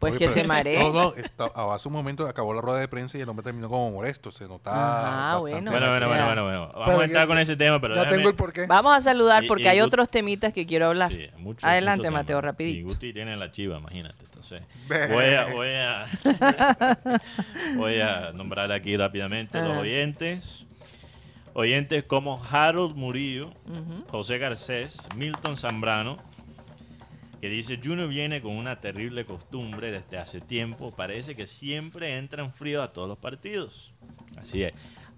[SPEAKER 3] Pues
[SPEAKER 5] Oye,
[SPEAKER 3] que se maree.
[SPEAKER 5] No, no, está- hace un momento acabó la rueda de prensa y el hombre terminó como molesto. Se notaba. Bastante
[SPEAKER 3] bueno.
[SPEAKER 4] Bueno, bueno, bueno, bueno, bueno. Vamos
[SPEAKER 1] Pero
[SPEAKER 4] a entrar
[SPEAKER 1] ya-
[SPEAKER 4] con ese tema, pero
[SPEAKER 1] Ya
[SPEAKER 4] déjame-
[SPEAKER 1] tengo el porqué.
[SPEAKER 3] Vamos a saludar
[SPEAKER 4] Y-
[SPEAKER 3] porque
[SPEAKER 4] y
[SPEAKER 3] hay
[SPEAKER 4] Gut-
[SPEAKER 3] otros temitas que quiero hablar.
[SPEAKER 4] Sí, mucho-
[SPEAKER 3] Adelante,
[SPEAKER 4] mucho
[SPEAKER 3] Mateo,
[SPEAKER 4] tema.
[SPEAKER 3] rapidito.
[SPEAKER 4] Y Guti tiene la chiva, imagínate. Entonces, voy a, voy a, voy a nombrar aquí rápidamente los
[SPEAKER 3] Ajá.
[SPEAKER 4] oyentes. Oyentes como Harold Murillo,
[SPEAKER 3] Ujú.
[SPEAKER 4] José Garcés, Milton Zambrano, que dice, Junior viene con una terrible costumbre desde hace tiempo, parece que siempre entra en frío a todos los partidos. Así es.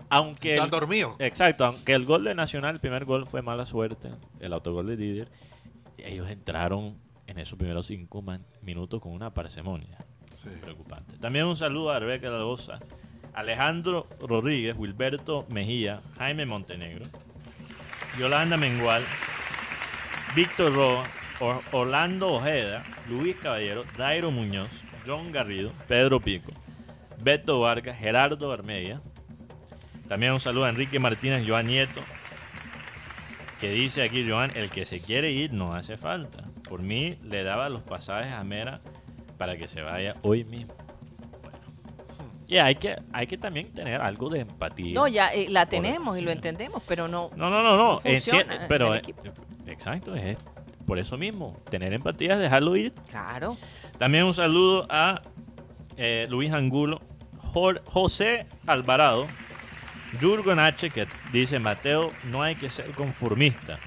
[SPEAKER 4] Aunque
[SPEAKER 5] Están
[SPEAKER 4] el-
[SPEAKER 5] dormidos.
[SPEAKER 4] Exacto, aunque el gol de Nacional, el primer gol fue mala suerte, el autogol de Didier, ellos entraron en esos primeros cinco man- minutos con una parsemonia
[SPEAKER 5] Sí.
[SPEAKER 4] preocupante. También un saludo a Rebeca Lagosa, Alejandro Rodríguez, Wilberto Mejía, Jaime Montenegro, Yolanda Mengual, Víctor Roa, Orlando Ojeda, Luis Caballero, Dairo Muñoz, John Garrido, Pedro Pico, Beto Vargas, Gerardo Armedia. También un saludo a Enrique Martínez, Joan Nieto, que dice aquí, Joan, el que se quiere ir no hace falta. Por mí le daba los pasajes a Mera para que se vaya hoy mismo. Y hay que, hay que también tener algo de empatía.
[SPEAKER 3] No, ya eh, la tenemos y lo entendemos, pero no.
[SPEAKER 4] No, no, no, no. En pero eh, exacto, es por eso mismo. Tener empatía es dejarlo ir.
[SPEAKER 3] Claro.
[SPEAKER 4] También un saludo a eh, Luis Angulo, José Alvarado, Jurgen H. que dice, Mateo, no hay que ser conformista.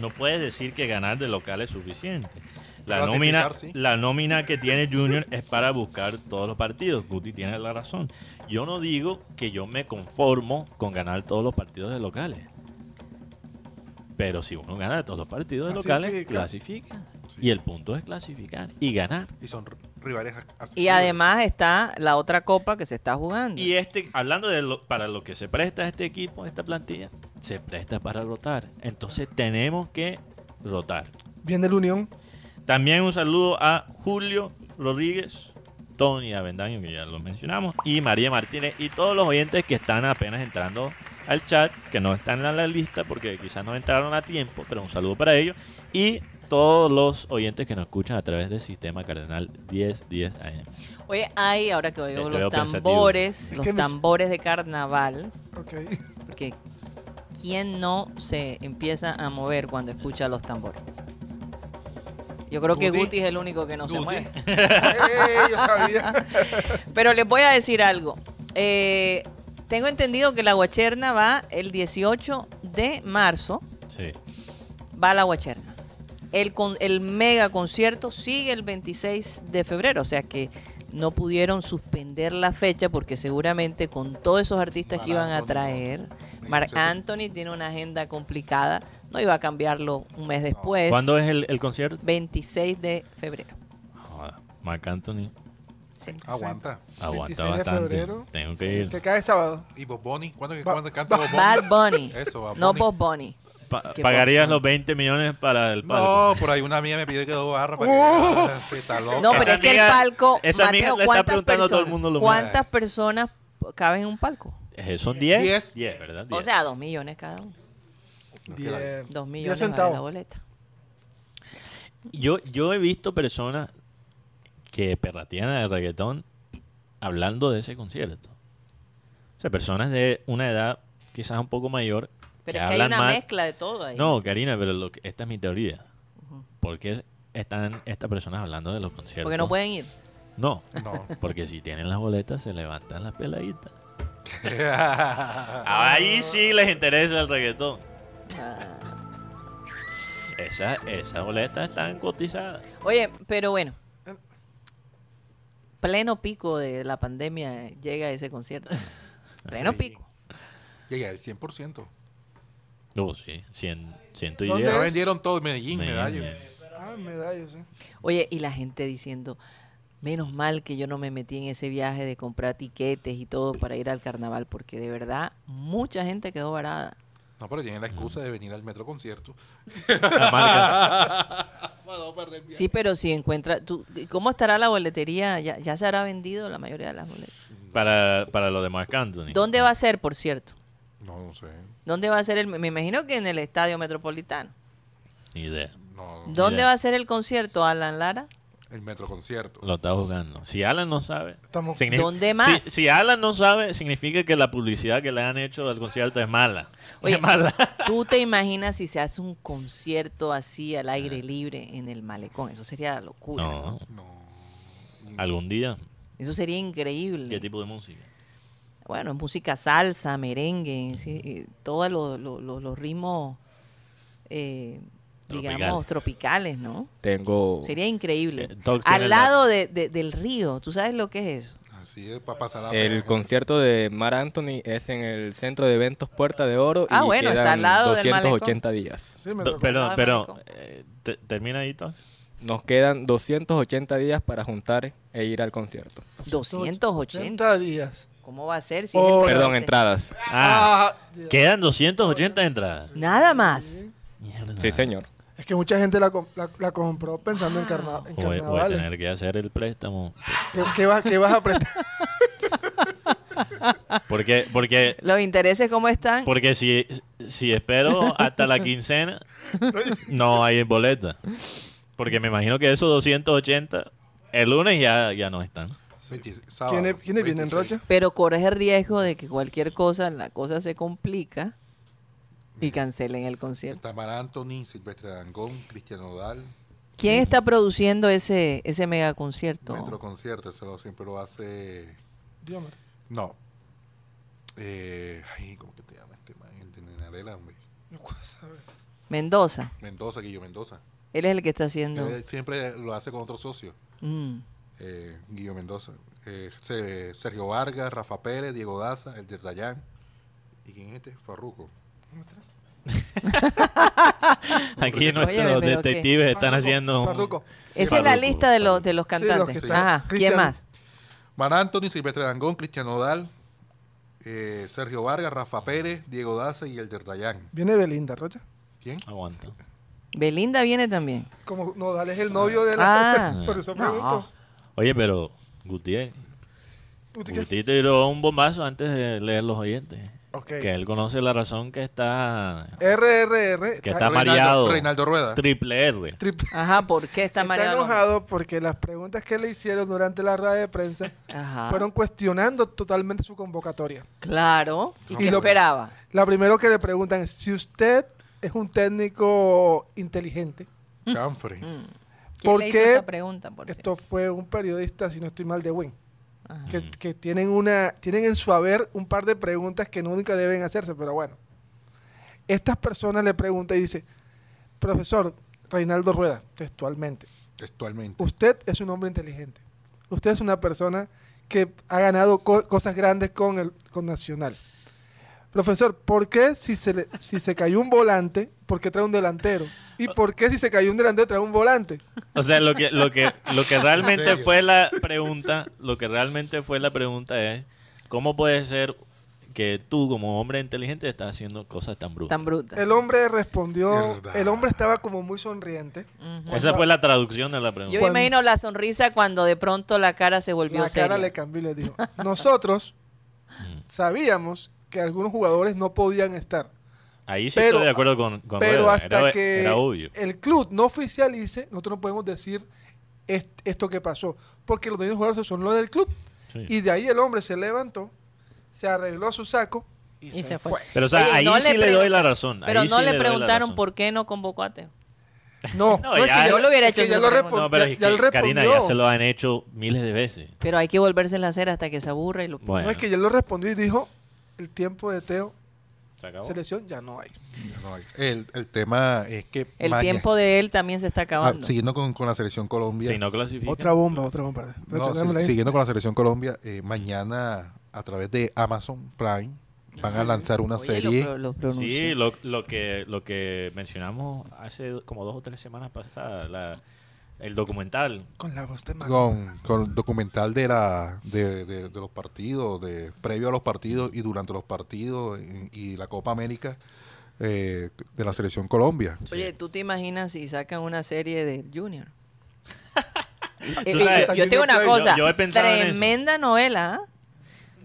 [SPEAKER 4] No puedes decir que ganar de local es suficiente. La nómina,
[SPEAKER 5] sí.
[SPEAKER 4] la nómina que tiene Junior es para buscar todos los partidos. Guti tiene la razón. Yo no digo que yo me conformo con ganar todos los partidos de locales. Pero si uno gana de todos los partidos de locales,
[SPEAKER 1] Clasifica.
[SPEAKER 4] clasifica.
[SPEAKER 5] Sí.
[SPEAKER 4] Y el punto es clasificar y ganar.
[SPEAKER 5] Y son rivales
[SPEAKER 3] Y además está la otra copa que se está jugando.
[SPEAKER 4] Y este, hablando de lo, para lo que se presta este equipo, esta plantilla, se presta para rotar. Entonces tenemos que rotar.
[SPEAKER 1] Viene la Unión.
[SPEAKER 4] También un saludo a Julio Rodríguez, Tony Avendaño, que ya lo mencionamos, y María Martínez, y todos los oyentes que están apenas entrando al chat, que no están en la lista porque quizás no entraron a tiempo, pero un saludo para ellos. Y todos los oyentes que nos escuchan a través del sistema Cardenal 1010 AM.
[SPEAKER 3] Oye, hay, ahora que oigo los tambores,
[SPEAKER 1] Es
[SPEAKER 3] los tambores de carnaval,
[SPEAKER 1] Ok.
[SPEAKER 3] porque ¿quién no se empieza a mover cuando escucha los tambores? Yo creo que
[SPEAKER 5] Guti.
[SPEAKER 3] Es el único que no se mueve.
[SPEAKER 1] ¡Ey! Yo sabía.
[SPEAKER 3] Pero les voy a decir algo. Eh, tengo entendido que la Guacherna va el 18 de marzo,
[SPEAKER 4] Sí.
[SPEAKER 3] va a la Guacherna. El, con, el mega concierto sigue el 26 de febrero, o sea que no pudieron suspender la fecha porque seguramente con todos esos artistas que iban a traer,
[SPEAKER 5] Sí.
[SPEAKER 3] Anthony tiene una agenda complicada, no iba a cambiarlo un mes después.
[SPEAKER 4] ¿Cuándo es el, el concierto?
[SPEAKER 3] 26 de febrero.
[SPEAKER 4] Joda, Marc Anthony
[SPEAKER 3] Sí.
[SPEAKER 5] Aguanta.
[SPEAKER 4] aguanta
[SPEAKER 1] 26 de
[SPEAKER 4] bastante.
[SPEAKER 1] febrero.
[SPEAKER 4] Tengo que ir.
[SPEAKER 1] Que cae sábado.
[SPEAKER 5] Y Bob Bunny. ¿Cuándo,
[SPEAKER 1] Va-
[SPEAKER 5] ¿cuándo canta Bob Bunny?
[SPEAKER 3] Bad Bunny.
[SPEAKER 5] Eso, Bad
[SPEAKER 3] No
[SPEAKER 5] Bunny.
[SPEAKER 3] Bob Bunny.
[SPEAKER 4] Pa-
[SPEAKER 3] ¿Qué
[SPEAKER 4] ¿Pagarías los 20 millones para el palco?
[SPEAKER 5] No, por ahí una amiga me pide que dos barras para que Ah, sí, está loca.
[SPEAKER 3] No, pero
[SPEAKER 4] Esa
[SPEAKER 3] es que el
[SPEAKER 4] amiga-
[SPEAKER 3] palco.
[SPEAKER 4] esa amiga
[SPEAKER 3] Mateo,
[SPEAKER 4] le está
[SPEAKER 3] ¿cuántas
[SPEAKER 4] preguntando a todo el
[SPEAKER 3] personas-
[SPEAKER 4] mundo lo mismo.
[SPEAKER 3] ¿Cuántas personas caben en un palco?
[SPEAKER 4] Eh, ¿Son 10?
[SPEAKER 5] Diez.
[SPEAKER 4] 10, ¿verdad?
[SPEAKER 3] O
[SPEAKER 4] 10.
[SPEAKER 3] sea, dos millones cada uno.
[SPEAKER 1] Diez-
[SPEAKER 3] Dos
[SPEAKER 1] diez
[SPEAKER 3] millones vale
[SPEAKER 1] centavos.
[SPEAKER 3] la boleta.
[SPEAKER 4] yo, yo he visto personas que perratean el reggaetón hablando de ese concierto. O sea, personas de una edad quizás un poco mayor
[SPEAKER 3] Pero
[SPEAKER 4] que
[SPEAKER 3] es que hay una
[SPEAKER 4] mal.
[SPEAKER 3] mezcla de todo ahí.
[SPEAKER 4] No, Karina, pero lo que- esta es mi teoría. ¿Por qué están estas personas hablando de los conciertos?
[SPEAKER 3] Porque no pueden ir.
[SPEAKER 4] No,
[SPEAKER 5] No.
[SPEAKER 4] porque si tienen las boletas se levantan las peladitas. Ahí sí les interesa el reggaetón.
[SPEAKER 3] Ah.
[SPEAKER 4] Esas esa boletas están cotizadas.
[SPEAKER 3] Oye, pero bueno. Pleno pico de la pandemia llega ese concierto. Pleno pico.
[SPEAKER 5] Llega el 100%.
[SPEAKER 4] No, sí, cien, ciento y
[SPEAKER 1] ¿Dónde
[SPEAKER 4] diez.
[SPEAKER 5] Vendieron todo, Medellín, medallo.
[SPEAKER 4] bien.
[SPEAKER 1] Ah, medallos, sí.
[SPEAKER 3] Oye, y la gente diciendo, menos mal que yo no me metí en ese viaje de comprar tiquetes y todo para ir al carnaval, porque de verdad mucha gente quedó varada.
[SPEAKER 5] No, pero tienen la excusa de venir al metro concierto.
[SPEAKER 4] La marca.
[SPEAKER 3] Sí, pero si encuentra, tú, ¿cómo estará la boletería? ¿Ya, ya se habrá vendido la mayoría de las boletas.
[SPEAKER 4] Para, para lo de Marc Anthony.
[SPEAKER 3] ¿Dónde va a ser, por cierto?
[SPEAKER 5] No, no sé.
[SPEAKER 3] ¿Dónde va a ser el? Me imagino que en el Estadio Metropolitano.
[SPEAKER 4] Ni idea.
[SPEAKER 5] No,
[SPEAKER 3] ¿Dónde
[SPEAKER 4] idea.
[SPEAKER 3] va a ser el concierto, Alan Lara?
[SPEAKER 5] El metro concierto.
[SPEAKER 4] Lo está jugando. Si Alan no sabe.
[SPEAKER 1] Estamos-
[SPEAKER 3] ¿Dónde más?
[SPEAKER 4] Si, si Alan no sabe, significa que la publicidad que le han hecho al concierto es mala.
[SPEAKER 3] Oye,
[SPEAKER 4] es mala.
[SPEAKER 3] ¿tú te imaginas si se hace un concierto así al aire libre en el malecón? Eso sería la locura.
[SPEAKER 4] No,
[SPEAKER 3] ¿no?
[SPEAKER 5] No.
[SPEAKER 4] algún día.
[SPEAKER 3] Eso sería increíble.
[SPEAKER 4] ¿Qué tipo de música?
[SPEAKER 3] Bueno, música salsa, merengue, sí, todos los- los ritmos, eh, digamos,
[SPEAKER 4] Tropicales.
[SPEAKER 3] ¿no?
[SPEAKER 9] Tengo
[SPEAKER 3] Sería increíble.
[SPEAKER 4] Eh,
[SPEAKER 3] Al
[SPEAKER 4] la-
[SPEAKER 3] lado de- de- del río, ¿tú sabes lo que es eso?
[SPEAKER 5] Así es, para pasar la
[SPEAKER 9] el concierto de Mar Anthony es en el centro de eventos Puerta de Oro
[SPEAKER 3] Ah,
[SPEAKER 9] y
[SPEAKER 3] bueno, está
[SPEAKER 9] quedan
[SPEAKER 3] al lado del
[SPEAKER 9] 280 días.
[SPEAKER 1] Sí, me
[SPEAKER 3] Ah,
[SPEAKER 4] pero,
[SPEAKER 3] marico.
[SPEAKER 4] eh, te- termina ahí, Tox.
[SPEAKER 9] Nos quedan 280 días para juntar e ir al concierto.
[SPEAKER 3] 280.
[SPEAKER 1] 80 días.
[SPEAKER 3] ¿Cómo va a ser? Si
[SPEAKER 1] Oh,
[SPEAKER 9] Perdón, entradas.
[SPEAKER 4] Ah,
[SPEAKER 1] Ah,
[SPEAKER 4] quedan 280 entradas.
[SPEAKER 3] Nada más.
[SPEAKER 4] Mierda.
[SPEAKER 9] Sí, señor.
[SPEAKER 1] Es que mucha gente la, la, la compró pensando en, carna- en
[SPEAKER 4] Voy, voy a tener que hacer el préstamo.
[SPEAKER 1] ¿Qué, qué vas, qué vas a prestar?
[SPEAKER 4] Porque, porque,
[SPEAKER 3] ¿Los intereses cómo están?
[SPEAKER 4] porque si, si espero hasta la quincena, no hay boleta. Porque me imagino que esos 280 el lunes ya, ya no están.
[SPEAKER 5] 20 sábado,
[SPEAKER 1] ¿Quiénes, ¿quiénes vienen,
[SPEAKER 5] 26.
[SPEAKER 1] Rocha?
[SPEAKER 3] Pero corres el riesgo de que cualquier cosa, la cosa se complica y cancelen el concierto.
[SPEAKER 5] Está Mar Anthony, Silvestre Dangón, Cristiano Dal,
[SPEAKER 3] ¿Quién está produciendo ese, ese mega concierto?
[SPEAKER 5] Metro Concierto, eso lo- siempre lo hace.
[SPEAKER 1] Mío.
[SPEAKER 5] No. Eh, ay, ¿cómo que te llama este man? El de Nenarela, hombre.
[SPEAKER 1] No puedo saber.
[SPEAKER 3] Mendoza.
[SPEAKER 5] Mendoza, Guillo Mendoza.
[SPEAKER 3] Él es el que está haciendo.
[SPEAKER 5] Él siempre lo hace con otro socio,
[SPEAKER 3] Mm.
[SPEAKER 5] eh, Guillo Mendoza. Eh, Se- Sergio Vargas, Rafa Pérez, Diego Daza, el de Dayán. ¿Y quién es este? Farruco.
[SPEAKER 4] Aquí nuestros detectives están
[SPEAKER 1] Farruko,
[SPEAKER 4] haciendo... un-
[SPEAKER 1] Farruko.
[SPEAKER 3] Esa es la
[SPEAKER 4] Farruko,
[SPEAKER 3] lista de los, de los
[SPEAKER 1] Sí, los
[SPEAKER 3] cantantes.
[SPEAKER 1] que
[SPEAKER 5] están.
[SPEAKER 3] Ajá. ¿Quién
[SPEAKER 1] Cristian-
[SPEAKER 3] más?
[SPEAKER 5] Mar Anthony, Silvestre Dangón, Cristiano Dal, eh, Sergio Vargas, Rafa Pérez, Diego Daza y el de.
[SPEAKER 1] Viene Belinda, Rocha.
[SPEAKER 5] ¿Quién?
[SPEAKER 4] Aguanta.
[SPEAKER 3] Belinda viene también.
[SPEAKER 1] Como Nodal es el novio de la...
[SPEAKER 3] Ah.
[SPEAKER 1] Por eso
[SPEAKER 3] No.
[SPEAKER 1] pregunto.
[SPEAKER 4] Oye, pero Gutiérrez,
[SPEAKER 1] ¿Usted qué?
[SPEAKER 4] Guti tiró un bombazo antes de leer los oyentes. Que él conoce la razón que está...
[SPEAKER 1] RRR
[SPEAKER 4] Que está
[SPEAKER 5] Reinaldo-
[SPEAKER 4] mareado.
[SPEAKER 5] Reinaldo Rueda.
[SPEAKER 4] Triple R.
[SPEAKER 1] trip-
[SPEAKER 3] Ajá, ¿por qué está
[SPEAKER 1] está
[SPEAKER 3] mareado?
[SPEAKER 1] enojado porque las preguntas que le hicieron durante la rueda de prensa
[SPEAKER 3] Ajá.
[SPEAKER 1] fueron cuestionando totalmente su convocatoria.
[SPEAKER 3] Claro. ¿Y
[SPEAKER 5] No,
[SPEAKER 3] qué
[SPEAKER 5] pero-
[SPEAKER 3] esperaba?
[SPEAKER 1] La primero que le preguntan es si usted es un técnico inteligente.
[SPEAKER 5] Chanfre.
[SPEAKER 3] ¿Quién
[SPEAKER 1] ¿Por
[SPEAKER 3] le hizo
[SPEAKER 1] qué
[SPEAKER 3] esa pregunta, por cierto?
[SPEAKER 1] Esto fue un periodista, si no estoy mal, de Win. Que tienen una tienen en su haber un par de preguntas que nunca deben hacerse, pero bueno. Estas personas le preguntan y dice, profesor Reinaldo Rueda, textualmente,
[SPEAKER 5] Textualmente.
[SPEAKER 1] usted es un hombre inteligente. Usted es una persona que ha ganado co- cosas grandes con el con Nacional. Profesor, ¿por qué si se, le- si se cayó un volante, por qué trae un delantero? ¿Y por qué si se cayó un delantero trae un volante?
[SPEAKER 4] O sea, lo que, lo que, lo que realmente fue la pregunta, lo que realmente fue la pregunta es, ¿cómo puede ser que tú como hombre inteligente estás haciendo cosas tan brutas.
[SPEAKER 3] Tan bruta.
[SPEAKER 1] El hombre respondió, el hombre estaba como muy sonriente.
[SPEAKER 4] Esa fue la traducción de la pregunta.
[SPEAKER 3] Yo me
[SPEAKER 1] Cuando-
[SPEAKER 3] imagino la sonrisa cuando de pronto la cara se volvió
[SPEAKER 1] La cara le cambió y le dijo, nosotros
[SPEAKER 4] Mm.
[SPEAKER 1] sabíamos que algunos jugadores no podían estar,
[SPEAKER 4] Ahí sí
[SPEAKER 1] Pero-
[SPEAKER 4] estoy de acuerdo con, con
[SPEAKER 1] pero
[SPEAKER 4] Rueda.
[SPEAKER 1] hasta
[SPEAKER 4] era,
[SPEAKER 1] que
[SPEAKER 4] era obvio.
[SPEAKER 1] el club no oficialice, nosotros no podemos decir est- esto que pasó, porque los dueños jugadores son los del club.
[SPEAKER 4] Sí.
[SPEAKER 1] Y de ahí el hombre se levantó, se arregló su saco y,
[SPEAKER 3] Y
[SPEAKER 1] se,
[SPEAKER 3] se fue.
[SPEAKER 1] fue.
[SPEAKER 4] Pero o sea,
[SPEAKER 3] Oye,
[SPEAKER 4] ahí
[SPEAKER 3] no
[SPEAKER 4] sí
[SPEAKER 3] le
[SPEAKER 4] le doy la razón.
[SPEAKER 3] Pero
[SPEAKER 4] ahí
[SPEAKER 3] no
[SPEAKER 4] sí
[SPEAKER 3] le
[SPEAKER 4] la
[SPEAKER 3] preguntaron por qué no convocó a Teo.
[SPEAKER 1] No,
[SPEAKER 4] No,
[SPEAKER 1] no, es
[SPEAKER 4] ya-
[SPEAKER 1] que
[SPEAKER 3] Yo le hubiera hecho
[SPEAKER 1] ya lo
[SPEAKER 4] No, pero
[SPEAKER 1] ya-
[SPEAKER 4] Karina, ya se lo han hecho miles de veces.
[SPEAKER 3] Pero hay que volverse a hacer hasta que se aburra y lo
[SPEAKER 4] Bueno,
[SPEAKER 1] No es que ya lo respondió y dijo, el tiempo de Teo,
[SPEAKER 4] se acabó.
[SPEAKER 1] selección ya no hay.
[SPEAKER 5] No hay. El, el tema es que
[SPEAKER 3] El
[SPEAKER 5] maña-
[SPEAKER 3] tiempo de él también se está
[SPEAKER 5] ah,
[SPEAKER 3] acabando.
[SPEAKER 5] siguiendo con, con la selección Colombia,
[SPEAKER 4] Si no clasifica.
[SPEAKER 1] Otra bomba, otra bomba.
[SPEAKER 5] no, si- siguiendo con la selección Colombia, eh, mañana a través de Amazon Prime van a lanzar una
[SPEAKER 3] Oye,
[SPEAKER 5] serie.
[SPEAKER 3] lo.
[SPEAKER 4] Sí, lo, lo que lo que mencionamos hace como dos o tres semanas pasadas, la- el documental.
[SPEAKER 1] Con la voz de Mac.
[SPEAKER 5] con, con el documental de la de, de- de los partidos, de previo a los partidos y durante los partidos y, y la Copa América eh, de la selección Colombia.
[SPEAKER 3] Oye, ¿tú te imaginas si sacan una serie de Junior? Eh,
[SPEAKER 4] Tú
[SPEAKER 3] eh,
[SPEAKER 4] sabes-
[SPEAKER 3] yo, yo te digo una
[SPEAKER 1] Yo-
[SPEAKER 3] cosa,
[SPEAKER 4] yo he pensado en eso.
[SPEAKER 3] tremenda novela, ¿ah?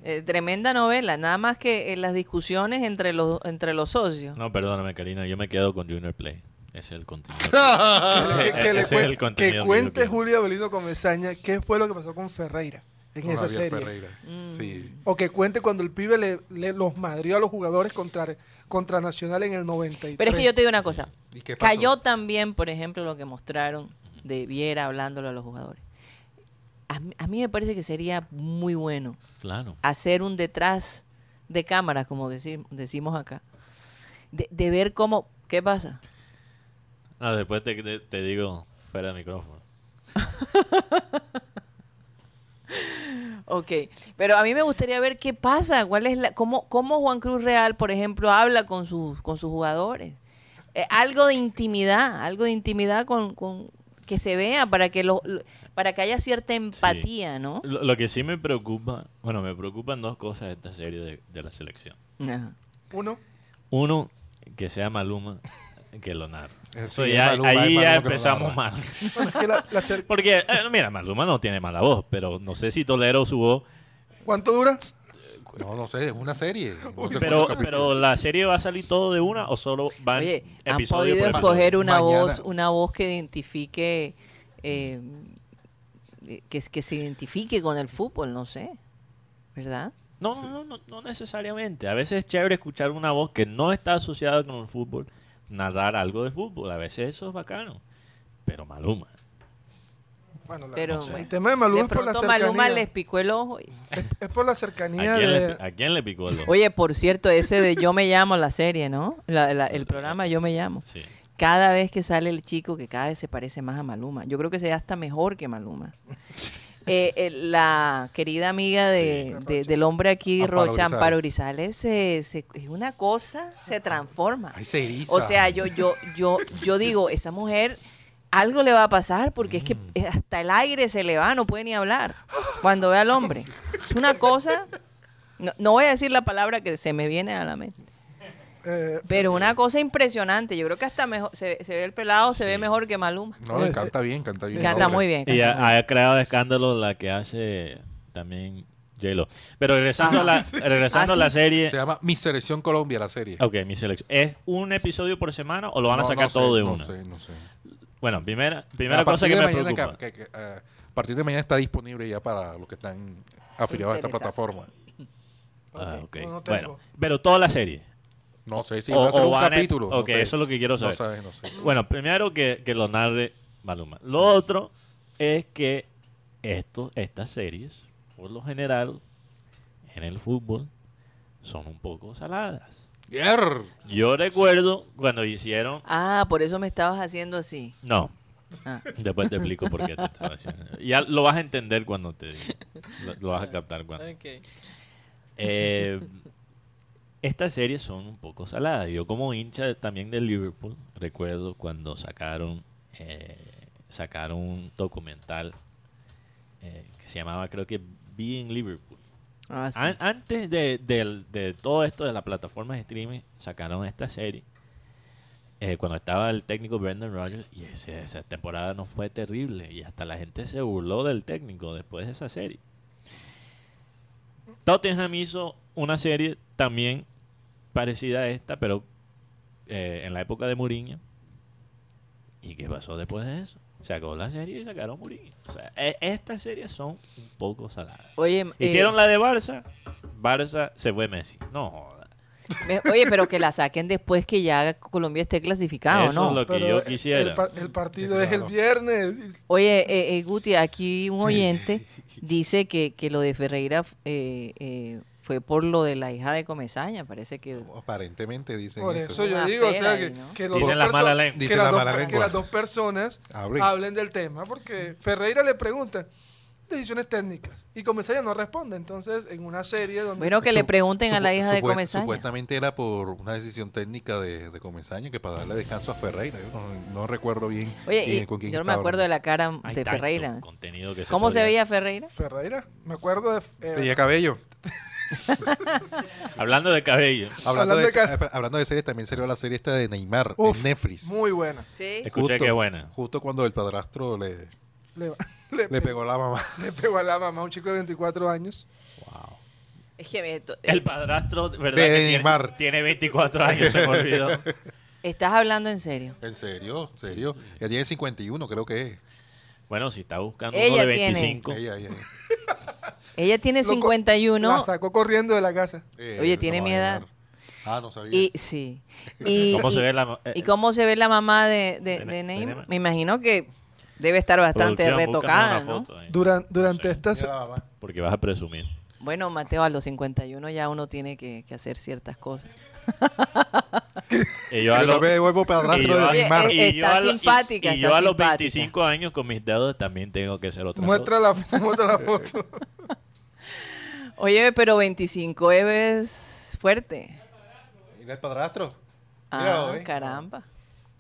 [SPEAKER 3] Eh, tremenda novela, nada más que en las discusiones entre los entre los socios.
[SPEAKER 4] No, perdóname, Karina, yo me quedo con Junior Play. Ese es el contenido.
[SPEAKER 1] que, que le
[SPEAKER 4] Ese es
[SPEAKER 1] cuen-
[SPEAKER 4] el contenido
[SPEAKER 1] que cuente. Julio Avelino Comesaña qué fue lo que pasó con Ferreira en
[SPEAKER 5] Con
[SPEAKER 1] esa
[SPEAKER 5] Javier
[SPEAKER 1] serie.
[SPEAKER 5] Ferreira. Sí.
[SPEAKER 1] O que cuente cuando el pibe le, le- los madrió a los jugadores contra, contra Nacional en el 93.
[SPEAKER 3] Pero es que yo te digo una cosa,
[SPEAKER 5] ¿Y qué pasó?
[SPEAKER 3] cayó también, por ejemplo, lo que mostraron de Viera hablándole a los jugadores. A, mí- a mí me parece que sería muy bueno
[SPEAKER 4] Claro.
[SPEAKER 3] hacer un detrás de cámaras, como decir- decimos acá, de, de ver cómo, ¿qué pasa?
[SPEAKER 4] No, después te, te- te digo fuera de micrófono.
[SPEAKER 3] Ok, pero a mí me gustaría ver qué pasa, cuál es la, cómo, cómo Juan Cruz Real, por ejemplo, habla con sus, con sus jugadores. Eh, algo de intimidad, algo de intimidad con, con que se vea para que lo, lo- para que haya cierta empatía, ¿no?
[SPEAKER 4] Lo, lo que sí me preocupa, bueno, me preocupan dos cosas de esta serie de, de la selección.
[SPEAKER 3] Ajá.
[SPEAKER 1] Uno,
[SPEAKER 4] Uno, que sea Maluma que lo narra. Eso
[SPEAKER 5] sí,
[SPEAKER 4] ya-
[SPEAKER 5] es Maluma,
[SPEAKER 4] ahí ya empezamos mal.
[SPEAKER 1] bueno, es que la- la serie-
[SPEAKER 4] Porque, eh, mira, Maluma no tiene mala voz, pero no sé si tolero su voz.
[SPEAKER 1] ¿cuánto dura?
[SPEAKER 5] No, no sé, es una serie.
[SPEAKER 4] Pero, pero la serie va a salir todo de una o solo van
[SPEAKER 3] Oye, han
[SPEAKER 4] episodio
[SPEAKER 3] podido escoger una
[SPEAKER 5] Mañana.
[SPEAKER 3] voz, una voz que identifique, eh, que, que se identifique con el fútbol, no sé, ¿verdad?
[SPEAKER 4] No, no, no, no, no necesariamente. A veces es chévere escuchar una voz que no está asociada con el fútbol, narrar algo de fútbol. A veces eso es bacano. Pero Maluma.
[SPEAKER 1] Bueno, la-
[SPEAKER 3] Pero
[SPEAKER 4] No sé.
[SPEAKER 1] el tema de Maluma
[SPEAKER 3] de
[SPEAKER 1] es por la
[SPEAKER 3] Maluma
[SPEAKER 1] cercanía.
[SPEAKER 3] les picó el ojo. y-
[SPEAKER 1] Es, es por la
[SPEAKER 4] ¿A
[SPEAKER 1] cercanía
[SPEAKER 4] quién,
[SPEAKER 1] de...
[SPEAKER 4] le, ¿A quién le picó el ojo?
[SPEAKER 3] Oye, por cierto, ese de Yo me llamo, la serie, ¿no? La- la- el programa Yo me llamo.
[SPEAKER 4] Sí.
[SPEAKER 3] Cada vez que sale el chico, que cada vez se parece más a Maluma. Yo creo que se hasta mejor que Maluma. Eh, eh, la querida amiga de,
[SPEAKER 1] Sí.
[SPEAKER 3] de- del hombre aquí,
[SPEAKER 5] Amparo
[SPEAKER 3] Rocha
[SPEAKER 5] Grisales.
[SPEAKER 3] Amparo Grisales, se- se- es una cosa, se transforma.
[SPEAKER 5] Ay, se eriza.
[SPEAKER 3] O sea, yo, yo, yo, yo digo, esa mujer algo le va a pasar porque es que
[SPEAKER 5] Mm.
[SPEAKER 3] hasta el aire se le va, no puede ni hablar cuando ve al hombre. Es una cosa, no, no voy a decir la palabra que se me viene a la mente,
[SPEAKER 1] eh,
[SPEAKER 3] pero una cosa impresionante. Yo creo que hasta mejor, se, se ve el pelado, se ve mejor que Maluma.
[SPEAKER 5] No, le canta bien, canta bien.
[SPEAKER 3] Canta muy bien.
[SPEAKER 4] Y ha, ha creado escándalo la que hace también J-Lo. Pero regresando, a la, regresando
[SPEAKER 3] Ah,
[SPEAKER 4] a la serie.
[SPEAKER 5] Se llama Mi Selección Colombia, la serie.
[SPEAKER 4] Ok, mi selección. ¿Es un episodio por semana o lo van a
[SPEAKER 5] No,
[SPEAKER 4] sacar
[SPEAKER 5] no sé,
[SPEAKER 4] todo de
[SPEAKER 5] no
[SPEAKER 4] una?
[SPEAKER 5] sé, no sé.
[SPEAKER 4] Bueno, primera, primera cosa que me preocupa.
[SPEAKER 5] que- que- que, eh, a partir de mañana está disponible ya para los que están afiliados a esta plataforma.
[SPEAKER 4] Ah, ok.
[SPEAKER 1] no, no tengo.
[SPEAKER 4] bueno, pero toda la serie.
[SPEAKER 5] No sé si
[SPEAKER 4] O-
[SPEAKER 5] va a ser
[SPEAKER 4] o
[SPEAKER 5] un capítulo. no
[SPEAKER 4] ok,
[SPEAKER 5] sé.
[SPEAKER 4] eso es lo que quiero saber.
[SPEAKER 5] No sabes, no sé.
[SPEAKER 4] Bueno, primero que, que lo narre Maluma. Lo otro es que esto, estas series, por lo general, en el fútbol, son un poco saladas.
[SPEAKER 5] Yer.
[SPEAKER 4] Yo recuerdo cuando hicieron...
[SPEAKER 3] Ah, por eso me estabas haciendo así.
[SPEAKER 4] No,
[SPEAKER 3] Ah.
[SPEAKER 4] después te explico por qué te estaba haciendo. Ya lo vas a entender cuando te diga. Lo, lo vas a captar cuando. Eh, estas series son un poco saladas. Yo como hincha también de Liverpool, recuerdo cuando sacaron eh, sacaron un documental eh, que se llamaba creo que Being Liverpool.
[SPEAKER 3] Ah, sí.
[SPEAKER 4] An- antes de, del- de todo esto de las plataformas de streaming, sacaron esta serie. eh, cuando estaba el técnico Brendan Rodgers, y ese- esa temporada no fue terrible. Y hasta la gente se burló del técnico después de esa serie. Tottenham hizo una serie también parecida a esta, pero eh, en la época de Mourinho. ¿Y qué pasó después de eso? Se acabó la serie y sacaron Mourinho. O sea, e- estas series son un poco saladas.
[SPEAKER 3] Oye, eh,
[SPEAKER 4] Hicieron la de Barça. Barça se fue Messi. No joda.
[SPEAKER 3] me- oye, pero que la saquen después que ya Colombia esté clasificado,
[SPEAKER 4] Eso
[SPEAKER 3] ¿no?
[SPEAKER 4] es lo que
[SPEAKER 1] Pero
[SPEAKER 4] yo
[SPEAKER 1] el-
[SPEAKER 4] quisiera.
[SPEAKER 1] El, par- el partido es el viernes.
[SPEAKER 3] Oye, eh, eh, Guti, aquí un oyente dice que, que lo de Ferreira eh, eh, fue por lo de la hija de Comesaña. Parece que.
[SPEAKER 5] Aparentemente dicen
[SPEAKER 1] Por
[SPEAKER 5] eso.
[SPEAKER 1] eso yo digo, o sea, que, que los
[SPEAKER 4] Dicen
[SPEAKER 1] dos
[SPEAKER 4] la mala
[SPEAKER 1] perso-
[SPEAKER 4] lengua.
[SPEAKER 1] que
[SPEAKER 5] Dicen
[SPEAKER 1] las
[SPEAKER 5] la
[SPEAKER 1] dos-
[SPEAKER 5] mala
[SPEAKER 1] que
[SPEAKER 5] lengua.
[SPEAKER 1] las dos personas
[SPEAKER 5] Hablen.
[SPEAKER 1] hablen del tema, porque Ferreira le pregunta decisiones técnicas y Comesaña no responde. Entonces, en una serie donde
[SPEAKER 3] Bueno, que le pregunten a la hija de Comesaña.
[SPEAKER 5] Supuestamente era por una decisión técnica de, de Comesaña que para darle descanso a Ferreira. Yo no, no recuerdo bien
[SPEAKER 3] Oye,
[SPEAKER 5] quién-
[SPEAKER 3] y
[SPEAKER 5] con quién
[SPEAKER 3] yo no me acuerdo de la cara
[SPEAKER 4] Hay
[SPEAKER 3] de Ferreira.
[SPEAKER 4] contenido que
[SPEAKER 3] ¿Cómo se veía Ferreira?
[SPEAKER 1] Ferreira, me acuerdo de eh,
[SPEAKER 5] Tenía cabello.
[SPEAKER 4] Hablando de cabello.
[SPEAKER 5] Hablando,
[SPEAKER 1] Hablando
[SPEAKER 5] de,
[SPEAKER 1] de ca-
[SPEAKER 5] eh, hablando de series, también salió la serie esta de Neymar
[SPEAKER 1] uf,
[SPEAKER 5] en Netflix.
[SPEAKER 1] muy buena.
[SPEAKER 3] Sí.
[SPEAKER 4] Escuché que buena.
[SPEAKER 5] Justo cuando el padrastro le,
[SPEAKER 1] Le, le
[SPEAKER 5] le pegó a la mamá.
[SPEAKER 1] le pegó a la mamá, un chico de 24 años.
[SPEAKER 3] Es que me- to-
[SPEAKER 4] El padrastro, ¿verdad?
[SPEAKER 5] De
[SPEAKER 4] que
[SPEAKER 5] Neymar.
[SPEAKER 4] Tiene, 24 años, se me olvidó.
[SPEAKER 3] estás hablando en serio.
[SPEAKER 5] ¿En serio? ¿En serio? Ella tiene 51, creo que es.
[SPEAKER 4] Bueno, si está buscando
[SPEAKER 3] Ella
[SPEAKER 4] uno de
[SPEAKER 3] tiene.
[SPEAKER 4] 25.
[SPEAKER 5] Ella, ella.
[SPEAKER 3] Ella tiene
[SPEAKER 1] Lo co-
[SPEAKER 3] 51
[SPEAKER 1] La sacó corriendo de la casa.
[SPEAKER 5] Eh,
[SPEAKER 3] Oye, tiene
[SPEAKER 5] no
[SPEAKER 3] mi edad.
[SPEAKER 5] Ah, no sabía.
[SPEAKER 3] y sí. Y,
[SPEAKER 4] ¿Cómo
[SPEAKER 3] y-
[SPEAKER 4] se ve la... eh,
[SPEAKER 3] ¿Y cómo se ve la mamá de, de,
[SPEAKER 4] de Ne-
[SPEAKER 3] de
[SPEAKER 4] de
[SPEAKER 3] Neymar? Me imagino que debe estar bastante retocada, ¿no?
[SPEAKER 4] foto ahí.
[SPEAKER 1] Duran- durante
[SPEAKER 4] sé.
[SPEAKER 1] esta...
[SPEAKER 5] Mira la mamá.
[SPEAKER 4] Porque vas a presumir.
[SPEAKER 3] Bueno, Mateo, a los 51 ya uno tiene que, que hacer ciertas cosas.
[SPEAKER 4] Y yo a
[SPEAKER 5] Yo
[SPEAKER 4] los-
[SPEAKER 5] no me devuelvo
[SPEAKER 4] y
[SPEAKER 5] padrastro
[SPEAKER 4] yo
[SPEAKER 5] de
[SPEAKER 4] a-
[SPEAKER 5] Neymar.
[SPEAKER 4] y yo
[SPEAKER 3] está
[SPEAKER 4] a lo- y-
[SPEAKER 3] simpática,
[SPEAKER 4] y
[SPEAKER 3] está
[SPEAKER 4] yo a los
[SPEAKER 3] simpática.
[SPEAKER 4] 25 años con mis dedos también tengo que ser otra
[SPEAKER 1] Muestra la, muestra la foto.
[SPEAKER 3] Oye, pero 25 es fuerte.
[SPEAKER 5] Mira el padrastro.
[SPEAKER 3] Ah,
[SPEAKER 5] ¿eh?
[SPEAKER 3] caramba.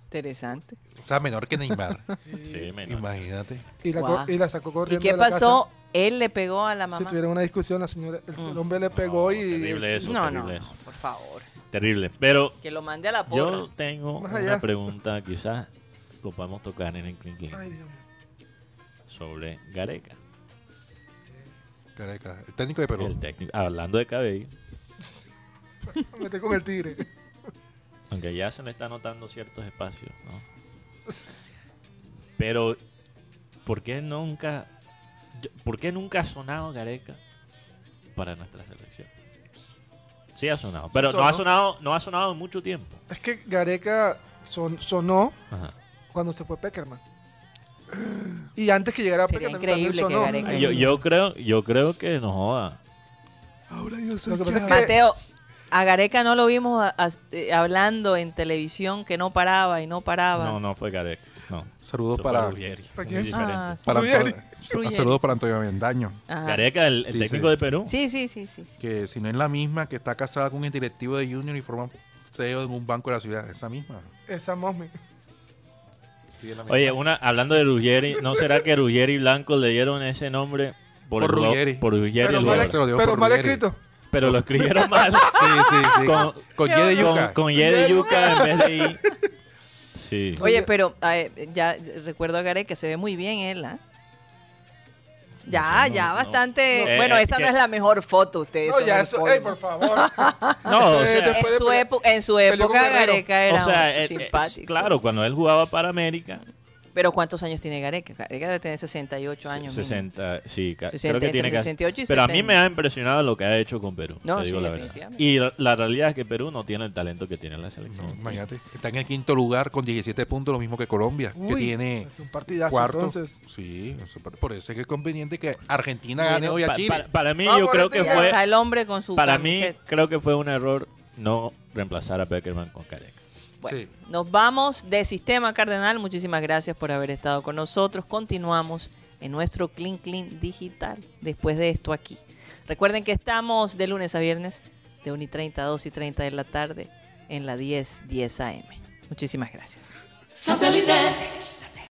[SPEAKER 3] Interesante.
[SPEAKER 5] O sea, menor que Neymar.
[SPEAKER 4] Sí, menor.
[SPEAKER 5] Imagínate.
[SPEAKER 1] Y la, co- y la sacó
[SPEAKER 3] ¿Y
[SPEAKER 1] corriendo
[SPEAKER 3] qué
[SPEAKER 1] de la
[SPEAKER 3] pasó?
[SPEAKER 1] casa.
[SPEAKER 3] Él le pegó a la
[SPEAKER 1] Si
[SPEAKER 3] mamá.
[SPEAKER 1] tuvieron una discusión, la señora, el, el hombre le pegó
[SPEAKER 4] No,
[SPEAKER 1] y...
[SPEAKER 4] terrible eso,
[SPEAKER 3] no, no,
[SPEAKER 4] terrible
[SPEAKER 3] no,
[SPEAKER 4] eso.
[SPEAKER 3] por favor.
[SPEAKER 4] Terrible. Pero
[SPEAKER 3] Que lo mande a la porra.
[SPEAKER 4] yo tengo
[SPEAKER 1] Más
[SPEAKER 4] una
[SPEAKER 1] allá.
[SPEAKER 4] pregunta, quizás lo podemos tocar en el Clean Clean,
[SPEAKER 1] Ay, Dios mío.
[SPEAKER 4] sobre Gareca,
[SPEAKER 5] Careca. El técnico de Perú.
[SPEAKER 4] el técnico. Hablando de cabello,
[SPEAKER 1] Mete con el tigre.
[SPEAKER 4] aunque ya se le está notando ciertos espacios, ¿no? Pero, ¿por qué nunca, ¿por qué nunca ha sonado Gareca para nuestra selección? Sí ha sonado, pero no ha sonado, no ha sonado en mucho tiempo.
[SPEAKER 1] Es que Gareca son- sonó
[SPEAKER 4] Ajá.
[SPEAKER 1] cuando se fue Peckerman. Y antes que llegara
[SPEAKER 3] Sería
[SPEAKER 1] Peckerman también
[SPEAKER 3] increíble que
[SPEAKER 1] sonó.
[SPEAKER 3] Gareca-
[SPEAKER 4] Yo, yo creo, yo creo que no joda.
[SPEAKER 5] Ahora yo
[SPEAKER 1] Lo que es que-
[SPEAKER 3] Mateo, a Gareca no lo vimos a- a- eh, hablando en televisión que no paraba y no paraba.
[SPEAKER 4] No, no fue Gareca. No.
[SPEAKER 5] Saludos para,
[SPEAKER 4] Ruggeri,
[SPEAKER 1] ¿Para quién?
[SPEAKER 3] Ah, sí.
[SPEAKER 5] para
[SPEAKER 1] Ruggeri.
[SPEAKER 3] Ruggeri.
[SPEAKER 5] saludos para Antonio Avendaño.
[SPEAKER 3] Ajá.
[SPEAKER 4] Gareca, el, el
[SPEAKER 5] Dice-
[SPEAKER 4] técnico de Perú.
[SPEAKER 3] Sí, sí, sí, sí.
[SPEAKER 5] Que si no es la misma que está casada con un directivo de Junior y forma CEO en un banco de la ciudad. Esa misma.
[SPEAKER 1] Esa Mosmi.
[SPEAKER 5] Sí, es.
[SPEAKER 4] Oye, una, hablando de Ruggeri, ¿no será que Ruggeri y Blanco le dieron ese nombre
[SPEAKER 5] Por
[SPEAKER 4] jugador-
[SPEAKER 5] Ruggeri.
[SPEAKER 4] Por Ruggeri,
[SPEAKER 1] Pero mal, pero
[SPEAKER 5] por
[SPEAKER 1] mal
[SPEAKER 5] Ruggeri.
[SPEAKER 1] escrito.
[SPEAKER 4] pero lo escribieron mal.
[SPEAKER 5] Sí, sí, sí.
[SPEAKER 4] Con-
[SPEAKER 5] Con, Y de
[SPEAKER 4] con,
[SPEAKER 5] yuca.
[SPEAKER 4] con Y de yuca en vez de I. Sí.
[SPEAKER 3] Oye, pero eh, ya recuerdo a Gareca, se ve muy bien él, ¿ah? Ya,
[SPEAKER 4] no,
[SPEAKER 3] ya
[SPEAKER 4] no.
[SPEAKER 3] bastante.
[SPEAKER 4] No.
[SPEAKER 3] bueno,
[SPEAKER 4] Eh,
[SPEAKER 3] esa
[SPEAKER 4] que-
[SPEAKER 3] no es la mejor foto, ustedes.
[SPEAKER 1] No, ya eso, ey, por favor.
[SPEAKER 4] no, o sea,
[SPEAKER 3] en, su en su época. Gareca era
[SPEAKER 4] o sea,
[SPEAKER 3] un
[SPEAKER 4] eh, eh,
[SPEAKER 3] simpático.
[SPEAKER 4] claro, cuando él jugaba para América,
[SPEAKER 3] Pero ¿cuántos años tiene Gareca? Gareca debe tener 68 años. mínimo.
[SPEAKER 4] 60, sí, ca-
[SPEAKER 3] 60,
[SPEAKER 4] creo que tiene
[SPEAKER 3] entre
[SPEAKER 4] casi.
[SPEAKER 3] 68 y
[SPEAKER 4] Pero a mí
[SPEAKER 3] 70.
[SPEAKER 4] me ha impresionado lo que ha hecho con Perú.
[SPEAKER 3] No,
[SPEAKER 4] te digo
[SPEAKER 3] sí,
[SPEAKER 4] la verdad.
[SPEAKER 3] definitivamente.
[SPEAKER 4] Y la, la realidad es que Perú no tiene el talento que tiene la selección.
[SPEAKER 5] No, imagínate. Está en el quinto lugar con 17 puntos, lo mismo que Colombia, que tiene
[SPEAKER 1] un partidazo
[SPEAKER 5] cuarto.
[SPEAKER 1] entonces.
[SPEAKER 5] Sí, por- eso es que es conveniente que Argentina
[SPEAKER 3] Bueno,
[SPEAKER 5] gane hoy a
[SPEAKER 4] Pa-
[SPEAKER 5] Chile.
[SPEAKER 4] para, para mí,
[SPEAKER 1] Vamos,
[SPEAKER 4] yo creo que fue.
[SPEAKER 3] Está el hombre con su
[SPEAKER 4] Para mí, creo que fue un error no reemplazar a Peckerman con Gareca.
[SPEAKER 3] Bueno,
[SPEAKER 5] Sí.
[SPEAKER 3] nos vamos de Sistema Cardenal. Muchísimas gracias por haber estado con nosotros. Continuamos en nuestro Clean Clean Digital después de esto aquí. Recuerden que estamos de lunes a viernes de 1 y 30 a 2 y 30 de la tarde en la 10 10 AM. Muchísimas gracias.
[SPEAKER 2] Satellite.